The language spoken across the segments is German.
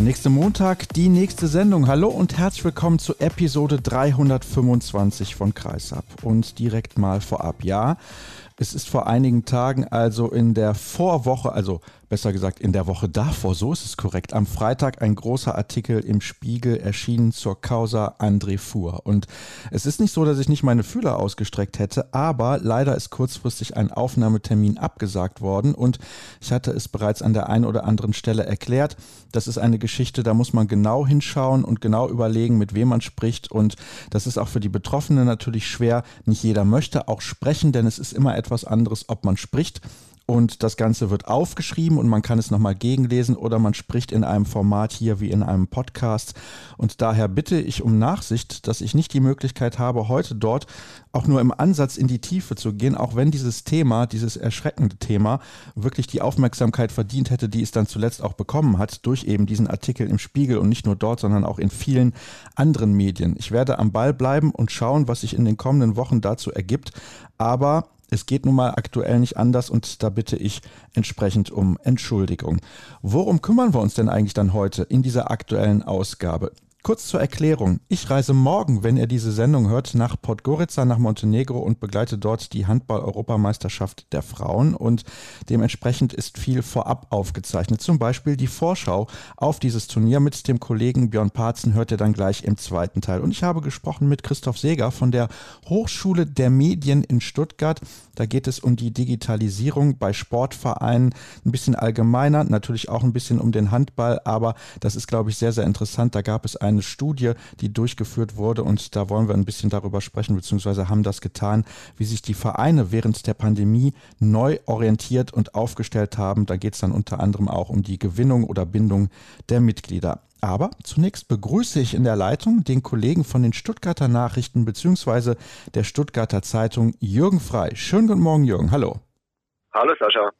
Der nächste Montag, die nächste Sendung. Hallo und herzlich willkommen zu Episode 325 von Kreisab. Und direkt mal vorab, ja, es ist vor einigen Tagen, also in der Vorwoche, also besser gesagt in der Woche davor, so ist es korrekt, am Freitag ein großer Artikel im Spiegel erschienen zur Causa André Fuhr. Und es ist nicht so, dass ich nicht meine Fühler ausgestreckt hätte, aber leider ist kurzfristig ein Aufnahmetermin abgesagt worden und ich hatte es bereits an der einen oder anderen Stelle erklärt. Das ist eine Geschichte, da muss man genau hinschauen und genau überlegen, mit wem man spricht und das ist auch für die Betroffenen natürlich schwer. Nicht jeder möchte auch sprechen, denn es ist immer etwas anderes, ob man spricht und das Ganze wird aufgeschrieben und man kann es nochmal gegenlesen oder man spricht in einem Format hier wie in einem Podcast. Und daher bitte ich um Nachsicht, dass ich nicht die Möglichkeit habe, heute dort auch nur im Ansatz in die Tiefe zu gehen, auch wenn dieses Thema, dieses erschreckende Thema, wirklich die Aufmerksamkeit verdient hätte, die es dann zuletzt auch bekommen hat, durch eben diesen Artikel im Spiegel und nicht nur dort, sondern auch in vielen anderen Medien. Ich werde am Ball bleiben und schauen, was sich in den kommenden Wochen dazu ergibt. Aber es geht nun mal aktuell nicht anders und da bitte ich entsprechend um Entschuldigung. Worum kümmern wir uns denn eigentlich dann heute in dieser aktuellen Ausgabe? Kurz zur Erklärung. Ich reise morgen, wenn ihr diese Sendung hört, nach Podgorica, nach Montenegro und begleite dort die Handball-Europameisterschaft der Frauen und dementsprechend ist viel vorab aufgezeichnet. Zum Beispiel die Vorschau auf dieses Turnier mit dem Kollegen Björn Parzen hört ihr dann gleich im zweiten Teil. Und ich habe gesprochen mit Christoph Seger von der Hochschule der Medien in Stuttgart. Da geht es um die Digitalisierung bei Sportvereinen, ein bisschen allgemeiner, natürlich auch ein bisschen um den Handball, aber das ist, glaube ich, sehr, sehr interessant. Da gab es ein eine Studie, die durchgeführt wurde und da wollen wir ein bisschen darüber sprechen, beziehungsweise haben das getan, wie sich die Vereine während der Pandemie neu orientiert und aufgestellt haben. Da geht es dann unter anderem auch um die Gewinnung oder Bindung der Mitglieder. Aber zunächst begrüße ich in der Leitung den Kollegen von den Stuttgarter Nachrichten beziehungsweise der Stuttgarter Zeitung Jürgen Frei. Schönen guten Morgen, Jürgen. Hallo. Hallo Sascha.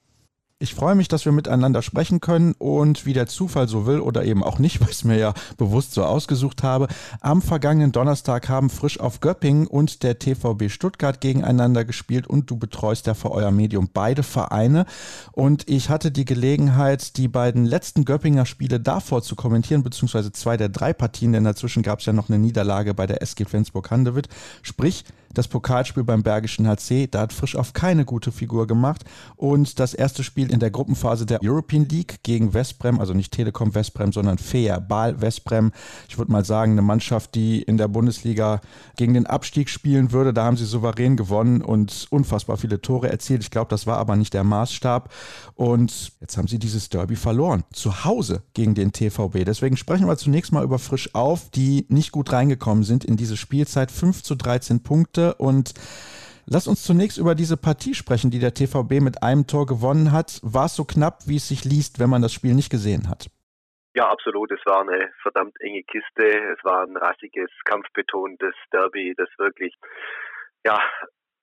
Ich freue mich, dass wir miteinander sprechen können und wie der Zufall so will oder eben auch nicht, weil ich es mir ja bewusst so ausgesucht habe. Am vergangenen Donnerstag haben Frisch auf Göppingen und der TVB Stuttgart gegeneinander gespielt und du betreust ja für euer Medium beide Vereine. Und ich hatte die Gelegenheit, die beiden letzten Göppinger Spiele davor zu kommentieren, beziehungsweise zwei der drei Partien, denn dazwischen gab es ja noch eine Niederlage bei der SG Flensburg-Handewitt. Sprich, das Pokalspiel beim Bergischen HC, da hat Frisch auf keine gute Figur gemacht. Und das erste Spiel in der Gruppenphase der European League gegen Westbrem, also nicht Telekom Westbrem, sondern Fair Baal Westbrem. Ich würde mal sagen, eine Mannschaft, die in der Bundesliga gegen den Abstieg spielen würde. Da haben sie souverän gewonnen und unfassbar viele Tore erzielt. Ich glaube, das war aber nicht der Maßstab. Und jetzt haben sie dieses Derby verloren. Zu Hause gegen den TVB. Deswegen sprechen wir zunächst mal über Frisch auf, die nicht gut reingekommen sind in diese Spielzeit. 5 zu 13 Punkte Punkte. Und lass uns zunächst über diese Partie sprechen, die der TVB mit einem Tor gewonnen hat. War es so knapp, wie es sich liest, wenn man das Spiel nicht gesehen hat? Ja, absolut. Es war eine verdammt enge Kiste. Es war ein rassiges, kampfbetontes Derby, das wirklich ja,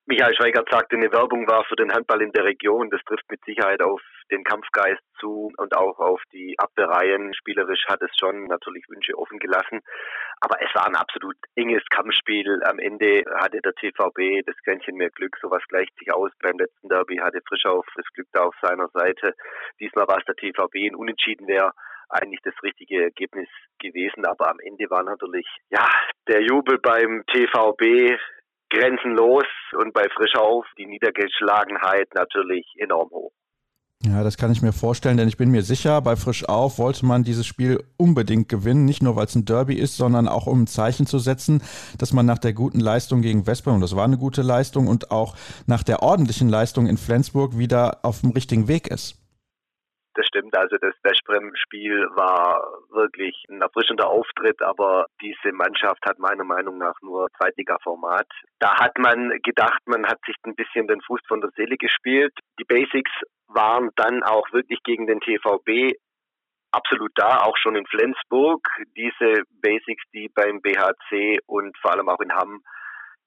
Michael Schweigert sagte, eine Werbung war für den Handball in der Region. Das trifft mit Sicherheit auf den Kampfgeist zu und auch auf die Abwehrreihen. Spielerisch hat es schon natürlich Wünsche offen gelassen. Aber es war ein absolut enges Kampfspiel. Am Ende hatte der TVB das Quäntchen mehr Glück. Sowas gleicht sich aus. Beim letzten Derby hatte Frischauf das Glück da auf seiner Seite. Diesmal war es der TVB. Ein Unentschieden wäre eigentlich das richtige Ergebnis gewesen. Aber am Ende war natürlich, ja, der Jubel beim TVB grenzenlos und bei Frischauf die Niedergeschlagenheit natürlich enorm hoch. Ja, das kann ich mir vorstellen, denn ich bin mir sicher, bei Frisch auf wollte man dieses Spiel unbedingt gewinnen, nicht nur weil es ein Derby ist, sondern auch um ein Zeichen zu setzen, dass man nach der guten Leistung gegen Westbrem, und das war eine gute Leistung, und auch nach der ordentlichen Leistung in Flensburg wieder auf dem richtigen Weg ist. Das stimmt, also das Westbrem-Spiel war wirklich ein erfrischender Auftritt, aber diese Mannschaft hat meiner Meinung nach nur Zweitliga-Format. Da hat man gedacht, man hat sich ein bisschen den Fuß von der Seele gespielt. Die Basics waren dann auch wirklich gegen den TVB absolut da, auch schon in Flensburg. Diese Basics, die beim BHC und vor allem auch in Hamm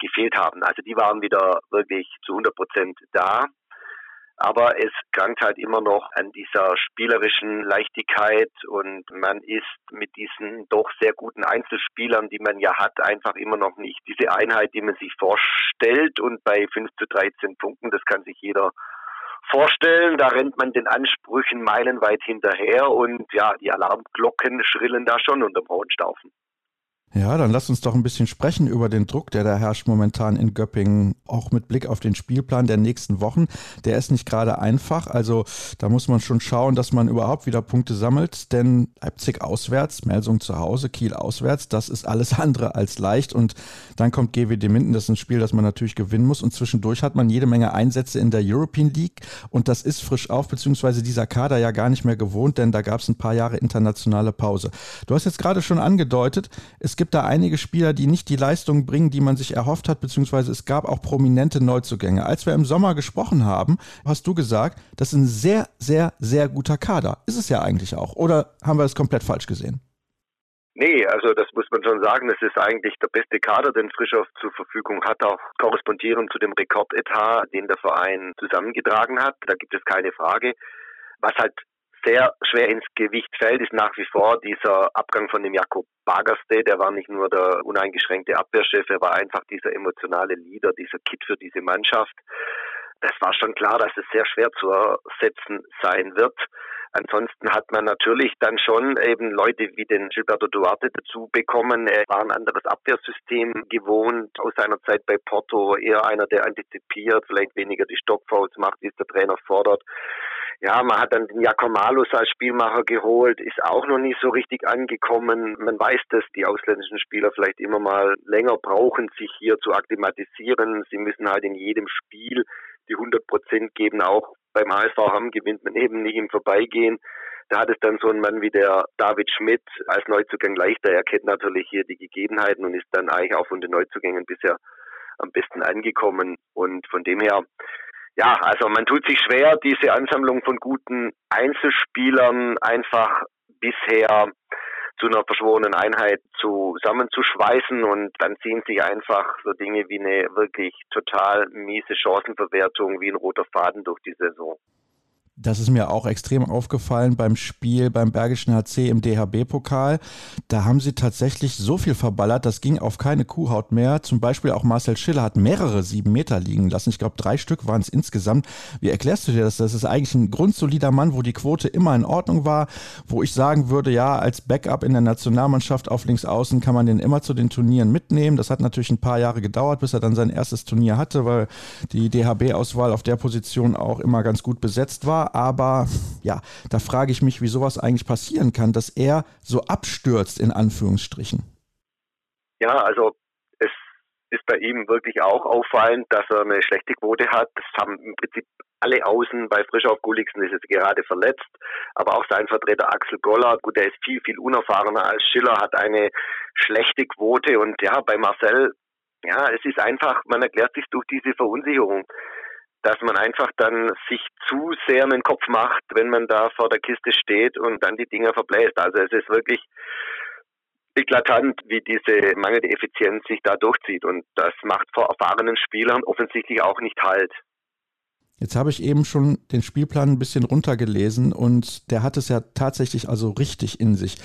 gefehlt haben. Also die waren wieder wirklich zu 100 Prozent da. Aber es krankt halt immer noch an dieser spielerischen Leichtigkeit und man ist mit diesen doch sehr guten Einzelspielern, die man ja hat, einfach immer noch nicht diese Einheit, die man sich vorstellt. Und bei 5 zu 13 Punkten, das kann sich jeder vorstellen, da rennt man den Ansprüchen meilenweit hinterher und ja, die Alarmglocken schrillen da schon unterm Hohenstaufen. Ja, dann lass uns doch ein bisschen sprechen über den Druck, der da herrscht momentan in Göppingen, auch mit Blick auf den Spielplan der nächsten Wochen. Der ist nicht gerade einfach, also da muss man schon schauen, dass man überhaupt wieder Punkte sammelt, denn Leipzig auswärts, Melsung zu Hause, Kiel auswärts, das ist alles andere als leicht. Und dann kommt GWD Minden, das ist ein Spiel, das man natürlich gewinnen muss. Und zwischendurch hat man jede Menge Einsätze in der European League. Und das ist frisch auf, beziehungsweise dieser Kader ja gar nicht mehr gewohnt, denn da gab es ein paar Jahre internationale Pause. Du hast jetzt gerade schon angedeutet, es gibt da einige Spieler, die nicht die Leistung bringen, die man sich erhofft hat, beziehungsweise es gab auch prominente Neuzugänge. Als wir im Sommer gesprochen haben, hast du gesagt, das ist ein sehr, sehr, sehr guter Kader. Ist es ja eigentlich auch. Oder haben wir es komplett falsch gesehen? Nee, also das muss man schon sagen, es ist eigentlich der beste Kader, den Frischhoff zur Verfügung hat, auch korrespondierend zu dem Rekordetat, den der Verein zusammengetragen hat. Da gibt es keine Frage. Was halt sehr schwer ins Gewicht fällt, ist nach wie vor dieser Abgang von dem Jakob Bagerste. Der war nicht nur der uneingeschränkte Abwehrchef, er war einfach dieser emotionale Leader, dieser Kit für diese Mannschaft. Das war schon klar, dass es sehr schwer zu ersetzen sein wird. Ansonsten hat man natürlich dann schon eben Leute wie den Gilberto Duarte dazu bekommen. Er war ein anderes Abwehrsystem gewohnt aus seiner Zeit bei Porto, eher einer, der antizipiert, vielleicht weniger die Stockfouls macht, wie es der Trainer fordert. Ja, man hat dann den Jakomalus als Spielmacher geholt, ist auch noch nicht so richtig angekommen. Man weiß, dass die ausländischen Spieler vielleicht immer mal länger brauchen, sich hier zu akklimatisieren. Sie müssen halt in jedem Spiel die 100 Prozent geben. Auch beim HSV haben gewinnt man eben nicht im Vorbeigehen. Da hat es dann so ein Mann wie der David Schmidt als Neuzugang leichter. Er kennt natürlich hier die Gegebenheiten und ist dann eigentlich auch von den Neuzugängen bisher am besten angekommen. Und von dem her ja, also man tut sich schwer, diese Ansammlung von guten Einzelspielern einfach bisher zu einer verschworenen Einheit zusammenzuschweißen und dann ziehen sich einfach so Dinge wie eine wirklich total miese Chancenverwertung wie ein roter Faden durch die Saison. Das ist mir auch extrem aufgefallen beim Spiel beim Bergischen HC im DHB-Pokal. Da haben sie tatsächlich so viel verballert, das ging auf keine Kuhhaut mehr. Zum Beispiel auch Marcel Schiller hat mehrere sieben Meter liegen lassen. Ich glaube, drei Stück waren es insgesamt. Wie erklärst du dir das? Das ist eigentlich ein grundsolider Mann, wo die Quote immer in Ordnung war, wo ich sagen würde, ja, als Backup in der Nationalmannschaft auf links außen kann man den immer zu den Turnieren mitnehmen. Das hat natürlich ein paar Jahre gedauert, bis er dann sein erstes Turnier hatte, weil die DHB-Auswahl auf der Position auch immer ganz gut besetzt war aber ja, da frage ich mich, wie sowas eigentlich passieren kann, dass er so abstürzt, in Anführungsstrichen. Ja, also es ist bei ihm wirklich auch auffallend, dass er eine schlechte Quote hat. Das haben im Prinzip alle Außen bei Frischhoff Gulliksen ist jetzt gerade verletzt, aber auch sein Vertreter Axel Goller, gut, der ist viel, viel unerfahrener als Schiller, hat eine schlechte Quote und ja, bei Marcel, ja, es ist einfach, man erklärt sich durch diese Verunsicherung dass man einfach dann sich zu sehr in den Kopf macht, wenn man da vor der Kiste steht und dann die Dinger verbläst. Also es ist wirklich eklatant, wie diese mangelnde Effizienz sich da durchzieht. Und das macht vor erfahrenen Spielern offensichtlich auch nicht halt. Jetzt habe ich eben schon den Spielplan ein bisschen runtergelesen und der hat es ja tatsächlich also richtig in sich.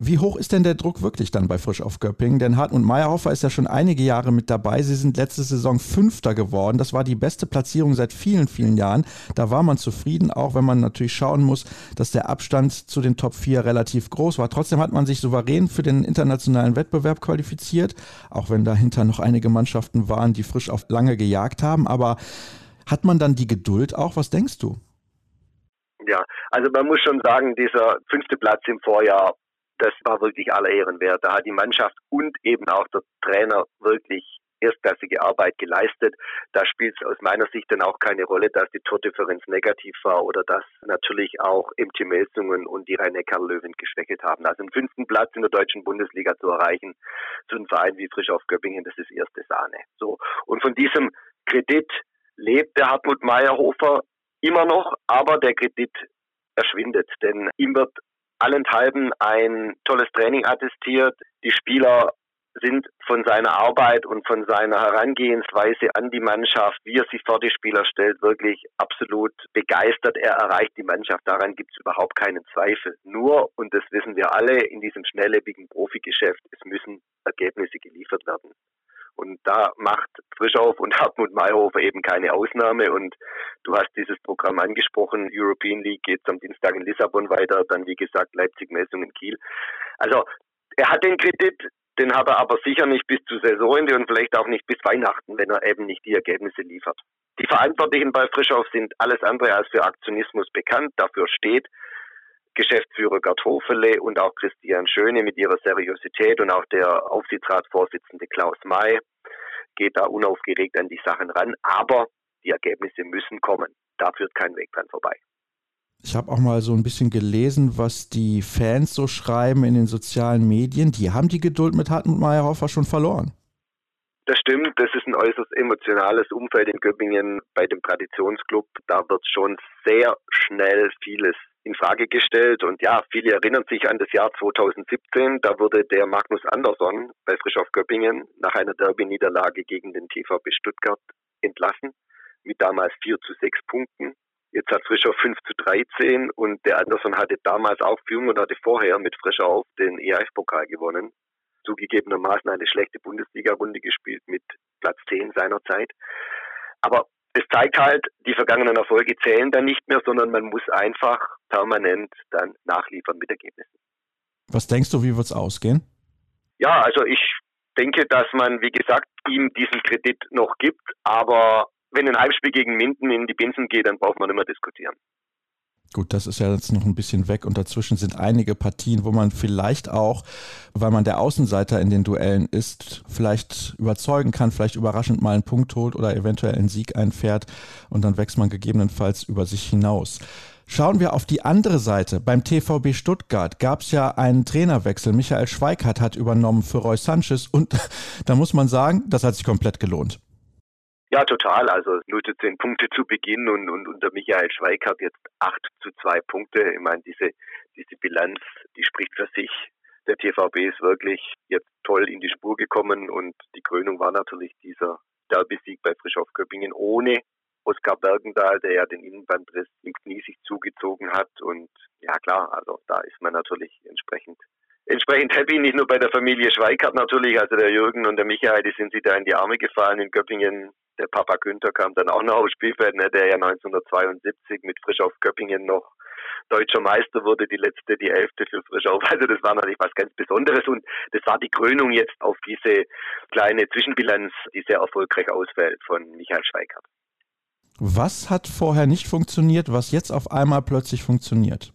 Wie hoch ist denn der Druck wirklich dann bei Frisch auf Göppingen? Denn Hartmut Meyerhofer ist ja schon einige Jahre mit dabei. Sie sind letzte Saison Fünfter geworden. Das war die beste Platzierung seit vielen, vielen Jahren. Da war man zufrieden, auch wenn man natürlich schauen muss, dass der Abstand zu den Top 4 relativ groß war. Trotzdem hat man sich souverän für den internationalen Wettbewerb qualifiziert, auch wenn dahinter noch einige Mannschaften waren, die frisch auf lange gejagt haben. Aber hat man dann die Geduld auch? Was denkst du? Ja, also man muss schon sagen, dieser fünfte Platz im Vorjahr das war wirklich aller Ehren wert. Da hat die Mannschaft und eben auch der Trainer wirklich erstklassige Arbeit geleistet. Da spielt es aus meiner Sicht dann auch keine Rolle, dass die Tordifferenz negativ war oder dass natürlich auch MT Melsungen und die rhein löwen geschwächelt haben. Also einen fünften Platz in der deutschen Bundesliga zu erreichen, zu einem Verein wie Frisch auf Göppingen, das ist erste Sahne. So. Und von diesem Kredit lebt der Hartmut Meyerhofer immer noch, aber der Kredit erschwindet, denn ihm wird allenthalben ein tolles Training attestiert. Die Spieler sind von seiner Arbeit und von seiner Herangehensweise an die Mannschaft, wie er sich vor die Spieler stellt, wirklich absolut begeistert. Er erreicht die Mannschaft, daran gibt es überhaupt keinen Zweifel. Nur, und das wissen wir alle, in diesem schnelllebigen Profigeschäft, es müssen Ergebnisse geliefert werden. Und da macht Frischauf und Hartmut Mayhofer eben keine Ausnahme. Und du hast dieses Programm angesprochen. European League geht am Dienstag in Lissabon weiter, dann wie gesagt Leipzig-Messung in Kiel. Also er hat den Kredit, den hat er aber sicher nicht bis zu Saisonende und vielleicht auch nicht bis Weihnachten, wenn er eben nicht die Ergebnisse liefert. Die Verantwortlichen bei Frischauf sind alles andere als für Aktionismus bekannt. Dafür steht Geschäftsführer Gerd Hofele und auch Christian Schöne mit ihrer Seriosität und auch der Aufsichtsratsvorsitzende Klaus May geht da unaufgeregt an die Sachen ran. Aber die Ergebnisse müssen kommen. Da führt kein Weg dran vorbei. Ich habe auch mal so ein bisschen gelesen, was die Fans so schreiben in den sozialen Medien. Die haben die Geduld mit Hartmut Meyerhofer schon verloren. Das stimmt, das ist ein äußerst emotionales Umfeld in Göppingen bei dem Traditionsclub. Da wird schon sehr schnell vieles in Frage gestellt. Und ja, viele erinnern sich an das Jahr 2017. Da wurde der Magnus Andersson bei Frischhoff Göppingen nach einer Derby-Niederlage gegen den TVB Stuttgart entlassen mit damals 4 zu 6 Punkten. Jetzt hat Frischer 5 zu 13 und der Anderson hatte damals auch Führung und hatte vorher mit Frischer auf den EAF-Pokal gewonnen. Zugegebenermaßen eine schlechte Bundesliga-Runde gespielt mit Platz 10 seiner Zeit. Aber es zeigt halt, die vergangenen Erfolge zählen dann nicht mehr, sondern man muss einfach permanent dann nachliefern mit Ergebnissen. Was denkst du, wie wird es ausgehen? Ja, also ich denke, dass man, wie gesagt, ihm diesen Kredit noch gibt, aber wenn ein Heimspiel gegen Minden in die Binsen geht, dann braucht man nicht mehr diskutieren. Gut, das ist ja jetzt noch ein bisschen weg und dazwischen sind einige Partien, wo man vielleicht auch, weil man der Außenseiter in den Duellen ist, vielleicht überzeugen kann, vielleicht überraschend mal einen Punkt holt oder eventuell einen Sieg einfährt und dann wächst man gegebenenfalls über sich hinaus. Schauen wir auf die andere Seite. Beim TVB Stuttgart gab es ja einen Trainerwechsel. Michael Schweikart hat übernommen für Roy Sanchez und da muss man sagen, das hat sich komplett gelohnt. Ja, total. Also 0 zu 10 Punkte zu Beginn und, und unter Michael Schweikart jetzt 8 zu 2 Punkte. Ich meine, diese, diese Bilanz, die spricht für sich. Der TVB ist wirklich jetzt toll in die Spur gekommen und die Krönung war natürlich dieser Derby-Sieg bei Frischhoff Köppingen ohne Oskar Bergendahl, der ja den Innenbandriss im Knie sich zugezogen hat. Und ja klar, also da ist man natürlich entsprechend entsprechend happy, nicht nur bei der Familie Schweikart natürlich, also der Jürgen und der Michael, die sind sich da in die Arme gefallen in Göppingen. Der Papa Günther kam dann auch noch aufs Spielfeld, ne, der ja 1972 mit Frisch auf Göppingen noch deutscher Meister wurde, die letzte, die elfte für Frischauf. Also das war natürlich was ganz Besonderes und das war die Krönung jetzt auf diese kleine Zwischenbilanz, die sehr erfolgreich ausfällt von Michael Schweikart. Was hat vorher nicht funktioniert, was jetzt auf einmal plötzlich funktioniert?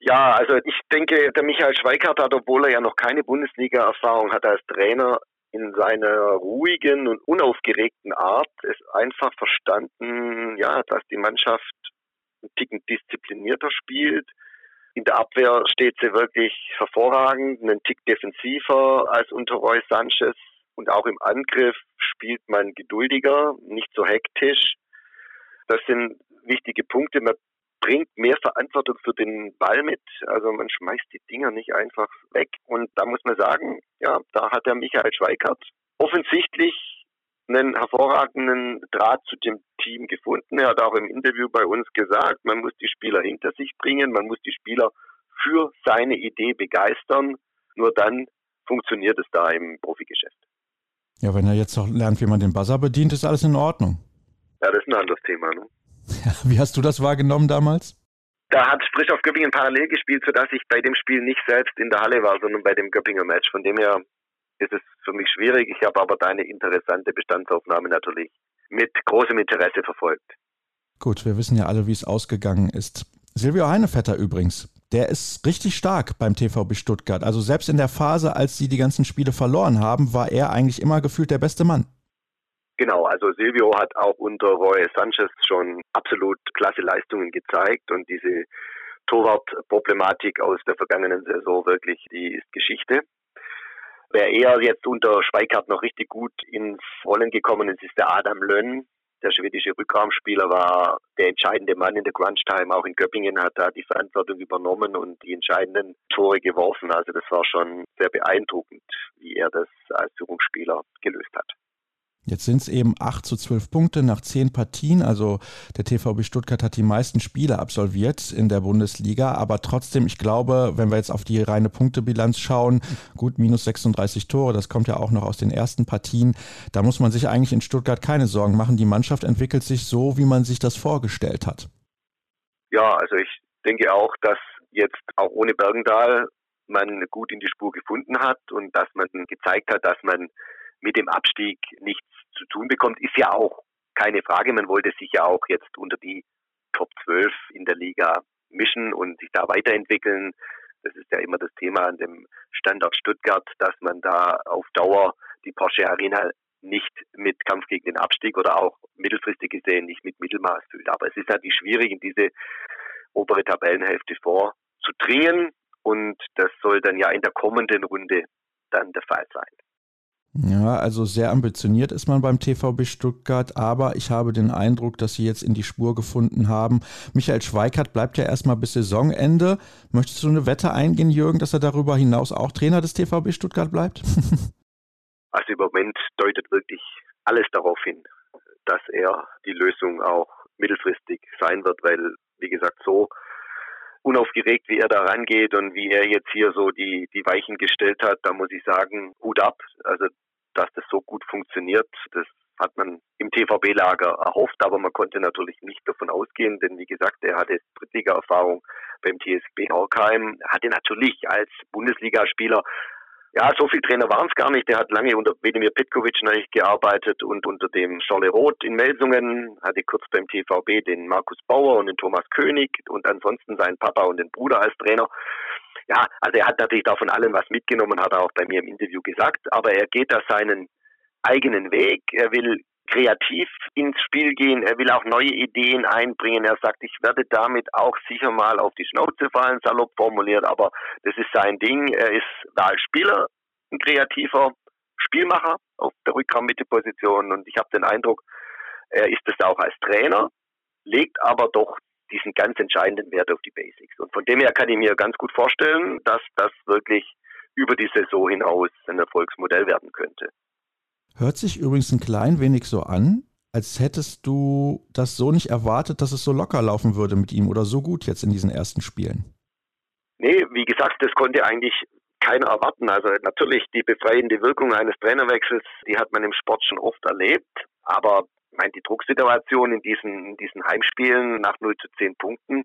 Ja, also ich denke, der Michael Schweikart hat, obwohl er ja noch keine Bundesliga-Erfahrung hat als Trainer, in seiner ruhigen und unaufgeregten Art es einfach verstanden, ja, dass die Mannschaft ein Ticken disziplinierter spielt. In der Abwehr steht sie wirklich hervorragend, einen Tick defensiver als unter Roy Sanchez. Und auch im Angriff spielt man geduldiger, nicht so hektisch. Das sind wichtige Punkte. Man bringt mehr Verantwortung für den Ball mit. Also man schmeißt die Dinger nicht einfach weg. Und da muss man sagen, ja, da hat der Michael Schweikart offensichtlich einen hervorragenden Draht zu dem Team gefunden. Er hat auch im Interview bei uns gesagt, man muss die Spieler hinter sich bringen, man muss die Spieler für seine Idee begeistern. Nur dann funktioniert es da im Profigeschäft. Ja, wenn er jetzt auch lernt, wie man den Buzzer bedient, ist alles in Ordnung. Ja, das ist ein anderes Thema. Ne? Wie hast du das wahrgenommen damals? Da hat Sprich auf Göppingen parallel gespielt, sodass ich bei dem Spiel nicht selbst in der Halle war, sondern bei dem Göppinger Match. Von dem her ist es für mich schwierig. Ich habe aber deine interessante Bestandsaufnahme natürlich mit großem Interesse verfolgt. Gut, wir wissen ja alle, wie es ausgegangen ist. Silvio Heinevetter übrigens, der ist richtig stark beim TVB Stuttgart. Also selbst in der Phase, als sie die ganzen Spiele verloren haben, war er eigentlich immer gefühlt der beste Mann. Genau, also Silvio hat auch unter Roy Sanchez schon absolut klasse Leistungen gezeigt und diese Torwartproblematik aus der vergangenen Saison wirklich, die ist Geschichte. Wer eher jetzt unter Schweikart noch richtig gut ins Rollen gekommen ist, ist der Adam Lönn. der schwedische Rückraumspieler war der entscheidende Mann in der Crunch-Time. Auch in Göppingen hat er die Verantwortung übernommen und die entscheidenden Tore geworfen. Also das war schon sehr beeindruckend, wie er das als Führungsspieler gelöst hat. Jetzt sind es eben 8 zu 12 Punkte nach 10 Partien. Also der TVB Stuttgart hat die meisten Spiele absolviert in der Bundesliga. Aber trotzdem, ich glaube, wenn wir jetzt auf die reine Punktebilanz schauen, gut, minus 36 Tore, das kommt ja auch noch aus den ersten Partien. Da muss man sich eigentlich in Stuttgart keine Sorgen machen. Die Mannschaft entwickelt sich so, wie man sich das vorgestellt hat. Ja, also ich denke auch, dass jetzt auch ohne Bergendahl man gut in die Spur gefunden hat und dass man gezeigt hat, dass man mit dem Abstieg nichts zu tun bekommt, ist ja auch keine Frage. Man wollte sich ja auch jetzt unter die Top 12 in der Liga mischen und sich da weiterentwickeln. Das ist ja immer das Thema an dem Standort Stuttgart, dass man da auf Dauer die Porsche Arena nicht mit Kampf gegen den Abstieg oder auch mittelfristig gesehen nicht mit Mittelmaß füllt. Aber es ist natürlich schwierig, in diese obere Tabellenhälfte vorzudringen und das soll dann ja in der kommenden Runde dann der Fall sein. Ja, also sehr ambitioniert ist man beim TVB Stuttgart, aber ich habe den Eindruck, dass sie jetzt in die Spur gefunden haben. Michael Schweikart bleibt ja erstmal bis Saisonende. Möchtest du eine Wette eingehen, Jürgen, dass er darüber hinaus auch Trainer des TVB Stuttgart bleibt? also im Moment deutet wirklich alles darauf hin, dass er die Lösung auch mittelfristig sein wird, weil, wie gesagt, so unaufgeregt, wie er da rangeht und wie er jetzt hier so die, die Weichen gestellt hat, da muss ich sagen, Hut ab. Also, dass das so gut funktioniert, das hat man im TVB-Lager erhofft, aber man konnte natürlich nicht davon ausgehen, denn wie gesagt, er hatte Drittliga-Erfahrung beim TSB Horkheim, hatte natürlich als Bundesligaspieler ja, so viele Trainer waren es gar nicht. Der hat lange unter Vedimir Petkovic gearbeitet und unter dem Scholle Roth in Melsungen, hatte kurz beim TVB den Markus Bauer und den Thomas König und ansonsten seinen Papa und den Bruder als Trainer. Ja, also er hat natürlich davon allem was mitgenommen, hat er auch bei mir im Interview gesagt, aber er geht da seinen eigenen Weg. Er will kreativ ins Spiel gehen. Er will auch neue Ideen einbringen. Er sagt, ich werde damit auch sicher mal auf die Schnauze fallen, salopp formuliert, aber das ist sein Ding. Er ist da als Spieler ein kreativer Spielmacher auf der Rückraummitteposition und ich habe den Eindruck, er ist es auch als Trainer, legt aber doch diesen ganz entscheidenden Wert auf die Basics. Und von dem her kann ich mir ganz gut vorstellen, dass das wirklich über die Saison hinaus ein Erfolgsmodell werden könnte. Hört sich übrigens ein klein wenig so an, als hättest du das so nicht erwartet, dass es so locker laufen würde mit ihm oder so gut jetzt in diesen ersten Spielen. Nee, wie gesagt, das konnte eigentlich keiner erwarten. Also natürlich die befreiende Wirkung eines Trainerwechsels, die hat man im Sport schon oft erlebt. Aber ich meine, die Drucksituation in diesen, in diesen Heimspielen nach 0 zu 10 Punkten,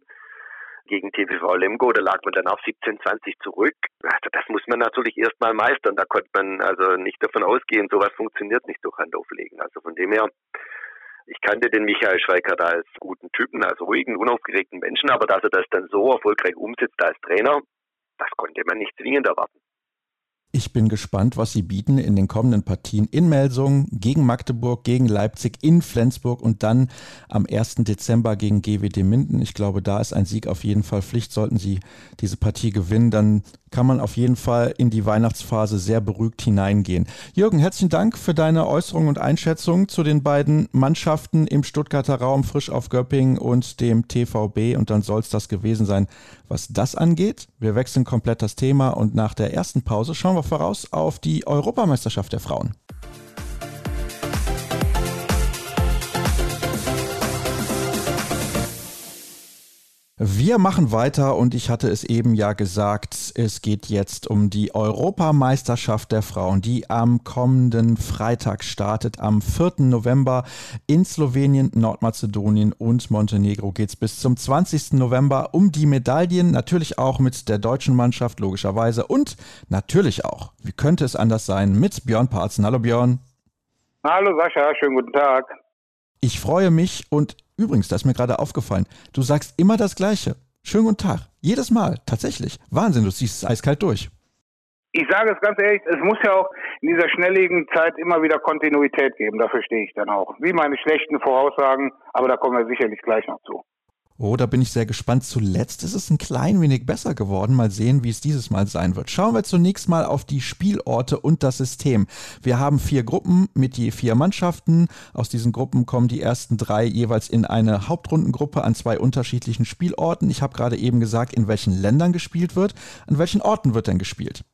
gegen TVV Lemgo, da lag man dann auf 17, 20 zurück. Also das muss man natürlich erstmal meistern. Da konnte man also nicht davon ausgehen, sowas funktioniert nicht durch Handauflegen. Also von dem her, ich kannte den Michael Schweikert als guten Typen, als ruhigen, unaufgeregten Menschen, aber dass er das dann so erfolgreich umsetzt als Trainer, das konnte man nicht zwingend erwarten. Ich bin gespannt, was sie bieten in den kommenden Partien in Melsungen, gegen Magdeburg, gegen Leipzig, in Flensburg und dann am 1. Dezember gegen GWD Minden. Ich glaube, da ist ein Sieg auf jeden Fall Pflicht. Sollten sie diese Partie gewinnen, dann kann man auf jeden Fall in die Weihnachtsphase sehr beruhigt hineingehen. Jürgen, herzlichen Dank für deine Äußerung und Einschätzung zu den beiden Mannschaften im Stuttgarter Raum, frisch auf Göppingen und dem TVB. Und dann soll es das gewesen sein, was das angeht. Wir wechseln komplett das Thema und nach der ersten Pause schauen wir voraus auf die Europameisterschaft der Frauen. Wir machen weiter und ich hatte es eben ja gesagt, es geht jetzt um die Europameisterschaft der Frauen, die am kommenden Freitag startet. Am 4. November in Slowenien, Nordmazedonien und Montenegro geht es bis zum 20. November um die Medaillen, natürlich auch mit der deutschen Mannschaft logischerweise und natürlich auch, wie könnte es anders sein, mit Björn Parzen. Hallo Björn. Hallo Sascha, schönen guten Tag. Ich freue mich und Übrigens, da ist mir gerade aufgefallen, du sagst immer das Gleiche. Schönen guten Tag. Jedes Mal, tatsächlich. Wahnsinn, du ziehst es eiskalt durch. Ich sage es ganz ehrlich, es muss ja auch in dieser schnelllebigen Zeit immer wieder Kontinuität geben. Dafür stehe ich dann auch. Wie meine schlechten Voraussagen, aber da kommen wir sicherlich gleich noch zu. Oh, da bin ich sehr gespannt. Zuletzt ist es ein klein wenig besser geworden. Mal sehen, wie es dieses Mal sein wird. Schauen wir zunächst mal auf die Spielorte und das System. Wir haben vier Gruppen mit je vier Mannschaften. Aus diesen Gruppen kommen die ersten drei jeweils in eine Hauptrundengruppe an zwei unterschiedlichen Spielorten. Ich habe gerade eben gesagt, in welchen Ländern gespielt wird. An welchen Orten wird denn gespielt?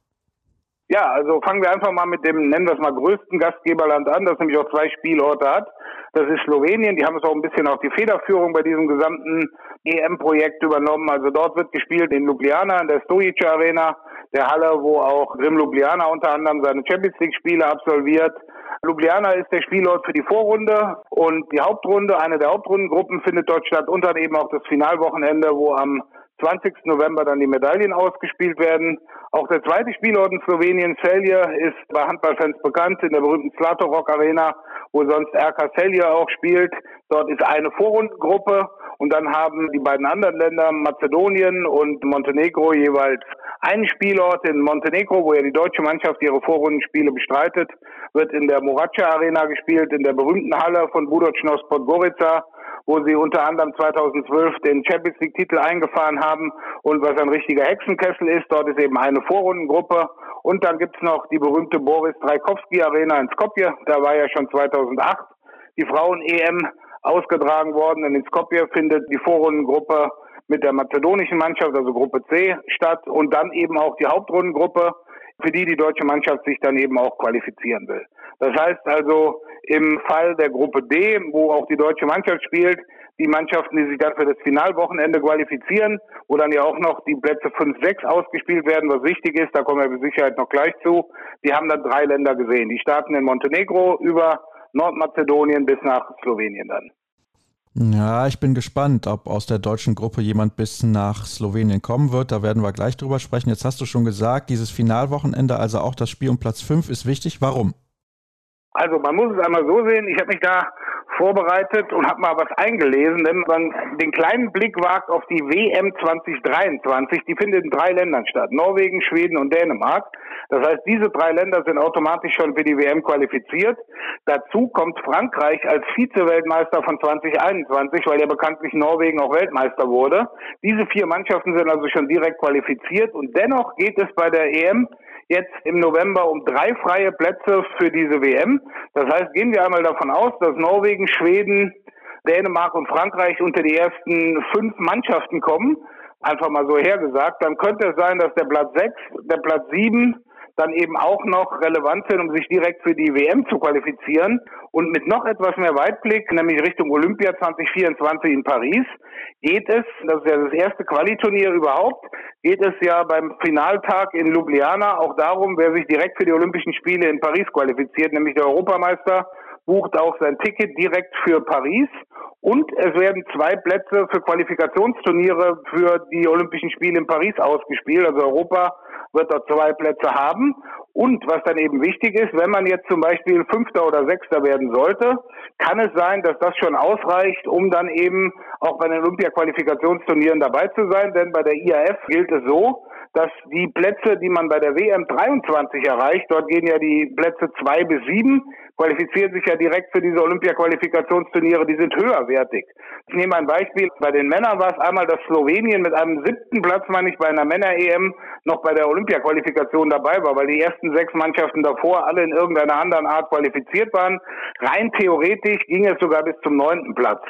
Ja, also fangen wir einfach mal mit dem, nennen wir es mal, größten Gastgeberland an, das nämlich auch zwei Spielorte hat. Das ist Slowenien. Die haben es auch ein bisschen auch die Federführung bei diesem gesamten EM-Projekt übernommen. Also dort wird gespielt in Ljubljana, in der Stojic Arena, der Halle, wo auch Grim Ljubljana unter anderem seine Champions League-Spiele absolviert. Ljubljana ist der Spielort für die Vorrunde und die Hauptrunde, eine der Hauptrundengruppen findet dort statt und dann eben auch das Finalwochenende, wo am 20. November dann die Medaillen ausgespielt werden. Auch der zweite Spielort in Slowenien, Celje, ist bei Handballfans bekannt in der berühmten Slatorok Arena, wo sonst RK Celje auch spielt. Dort ist eine Vorrundengruppe und dann haben die beiden anderen Länder, Mazedonien und Montenegro, jeweils einen Spielort in Montenegro, wo ja die deutsche Mannschaft ihre Vorrundenspiele bestreitet, wird in der Moracha Arena gespielt, in der berühmten Halle von Budocnos Podgorica wo sie unter anderem 2012 den Champions League Titel eingefahren haben und was ein richtiger Hexenkessel ist. Dort ist eben eine Vorrundengruppe und dann gibt's noch die berühmte Boris Trajkovski Arena in Skopje. Da war ja schon 2008 die Frauen-EM ausgetragen worden. Und in Skopje findet die Vorrundengruppe mit der mazedonischen Mannschaft, also Gruppe C, statt und dann eben auch die Hauptrundengruppe, für die die deutsche Mannschaft sich dann eben auch qualifizieren will. Das heißt also, im Fall der Gruppe D, wo auch die deutsche Mannschaft spielt, die Mannschaften, die sich dann für das Finalwochenende qualifizieren, wo dann ja auch noch die Plätze 5, 6 ausgespielt werden, was wichtig ist, da kommen wir mit Sicherheit noch gleich zu. Die haben dann drei Länder gesehen. Die starten in Montenegro über Nordmazedonien bis nach Slowenien dann. Ja, ich bin gespannt, ob aus der deutschen Gruppe jemand bis nach Slowenien kommen wird. Da werden wir gleich drüber sprechen. Jetzt hast du schon gesagt, dieses Finalwochenende, also auch das Spiel um Platz 5 ist wichtig. Warum? Also man muss es einmal so sehen, ich habe mich da vorbereitet und habe mal was eingelesen, wenn man den kleinen Blick wagt auf die WM 2023, die findet in drei Ländern statt, Norwegen, Schweden und Dänemark. Das heißt, diese drei Länder sind automatisch schon für die WM qualifiziert. Dazu kommt Frankreich als Vize-Weltmeister von 2021, weil ja bekanntlich Norwegen auch Weltmeister wurde. Diese vier Mannschaften sind also schon direkt qualifiziert und dennoch geht es bei der EM jetzt im November um drei freie Plätze für diese WM. Das heißt, gehen wir einmal davon aus, dass Norwegen, Schweden, Dänemark und Frankreich unter die ersten fünf Mannschaften kommen. Einfach mal so hergesagt. Dann könnte es sein, dass der Platz sechs, der Platz sieben dann eben auch noch relevant sind, um sich direkt für die WM zu qualifizieren. Und mit noch etwas mehr Weitblick, nämlich Richtung Olympia 2024 in Paris, geht es, das ist ja das erste Qualiturnier überhaupt, geht es ja beim Finaltag in Ljubljana auch darum, wer sich direkt für die Olympischen Spiele in Paris qualifiziert, nämlich der Europameister bucht auch sein Ticket direkt für Paris und es werden zwei Plätze für Qualifikationsturniere für die Olympischen Spiele in Paris ausgespielt. Also Europa wird dort zwei Plätze haben. Und was dann eben wichtig ist, wenn man jetzt zum Beispiel Fünfter oder Sechster werden sollte, kann es sein, dass das schon ausreicht, um dann eben auch bei den Olympia-Qualifikationsturnieren dabei zu sein. Denn bei der IAF gilt es so, dass die Plätze, die man bei der WM 23 erreicht, dort gehen ja die Plätze zwei bis sieben, qualifizieren sich ja direkt für diese Olympia-Qualifikationsturniere, die sind höherwertig. Ich nehme ein Beispiel. Bei den Männern war es einmal, dass Slowenien mit einem siebten Platz, meine ich, bei einer Männer-EM noch bei der Olympia-Qualifikation dabei war, weil die ersten sechs Mannschaften davor alle in irgendeiner anderen Art qualifiziert waren. Rein theoretisch ging es sogar bis zum neunten Platz.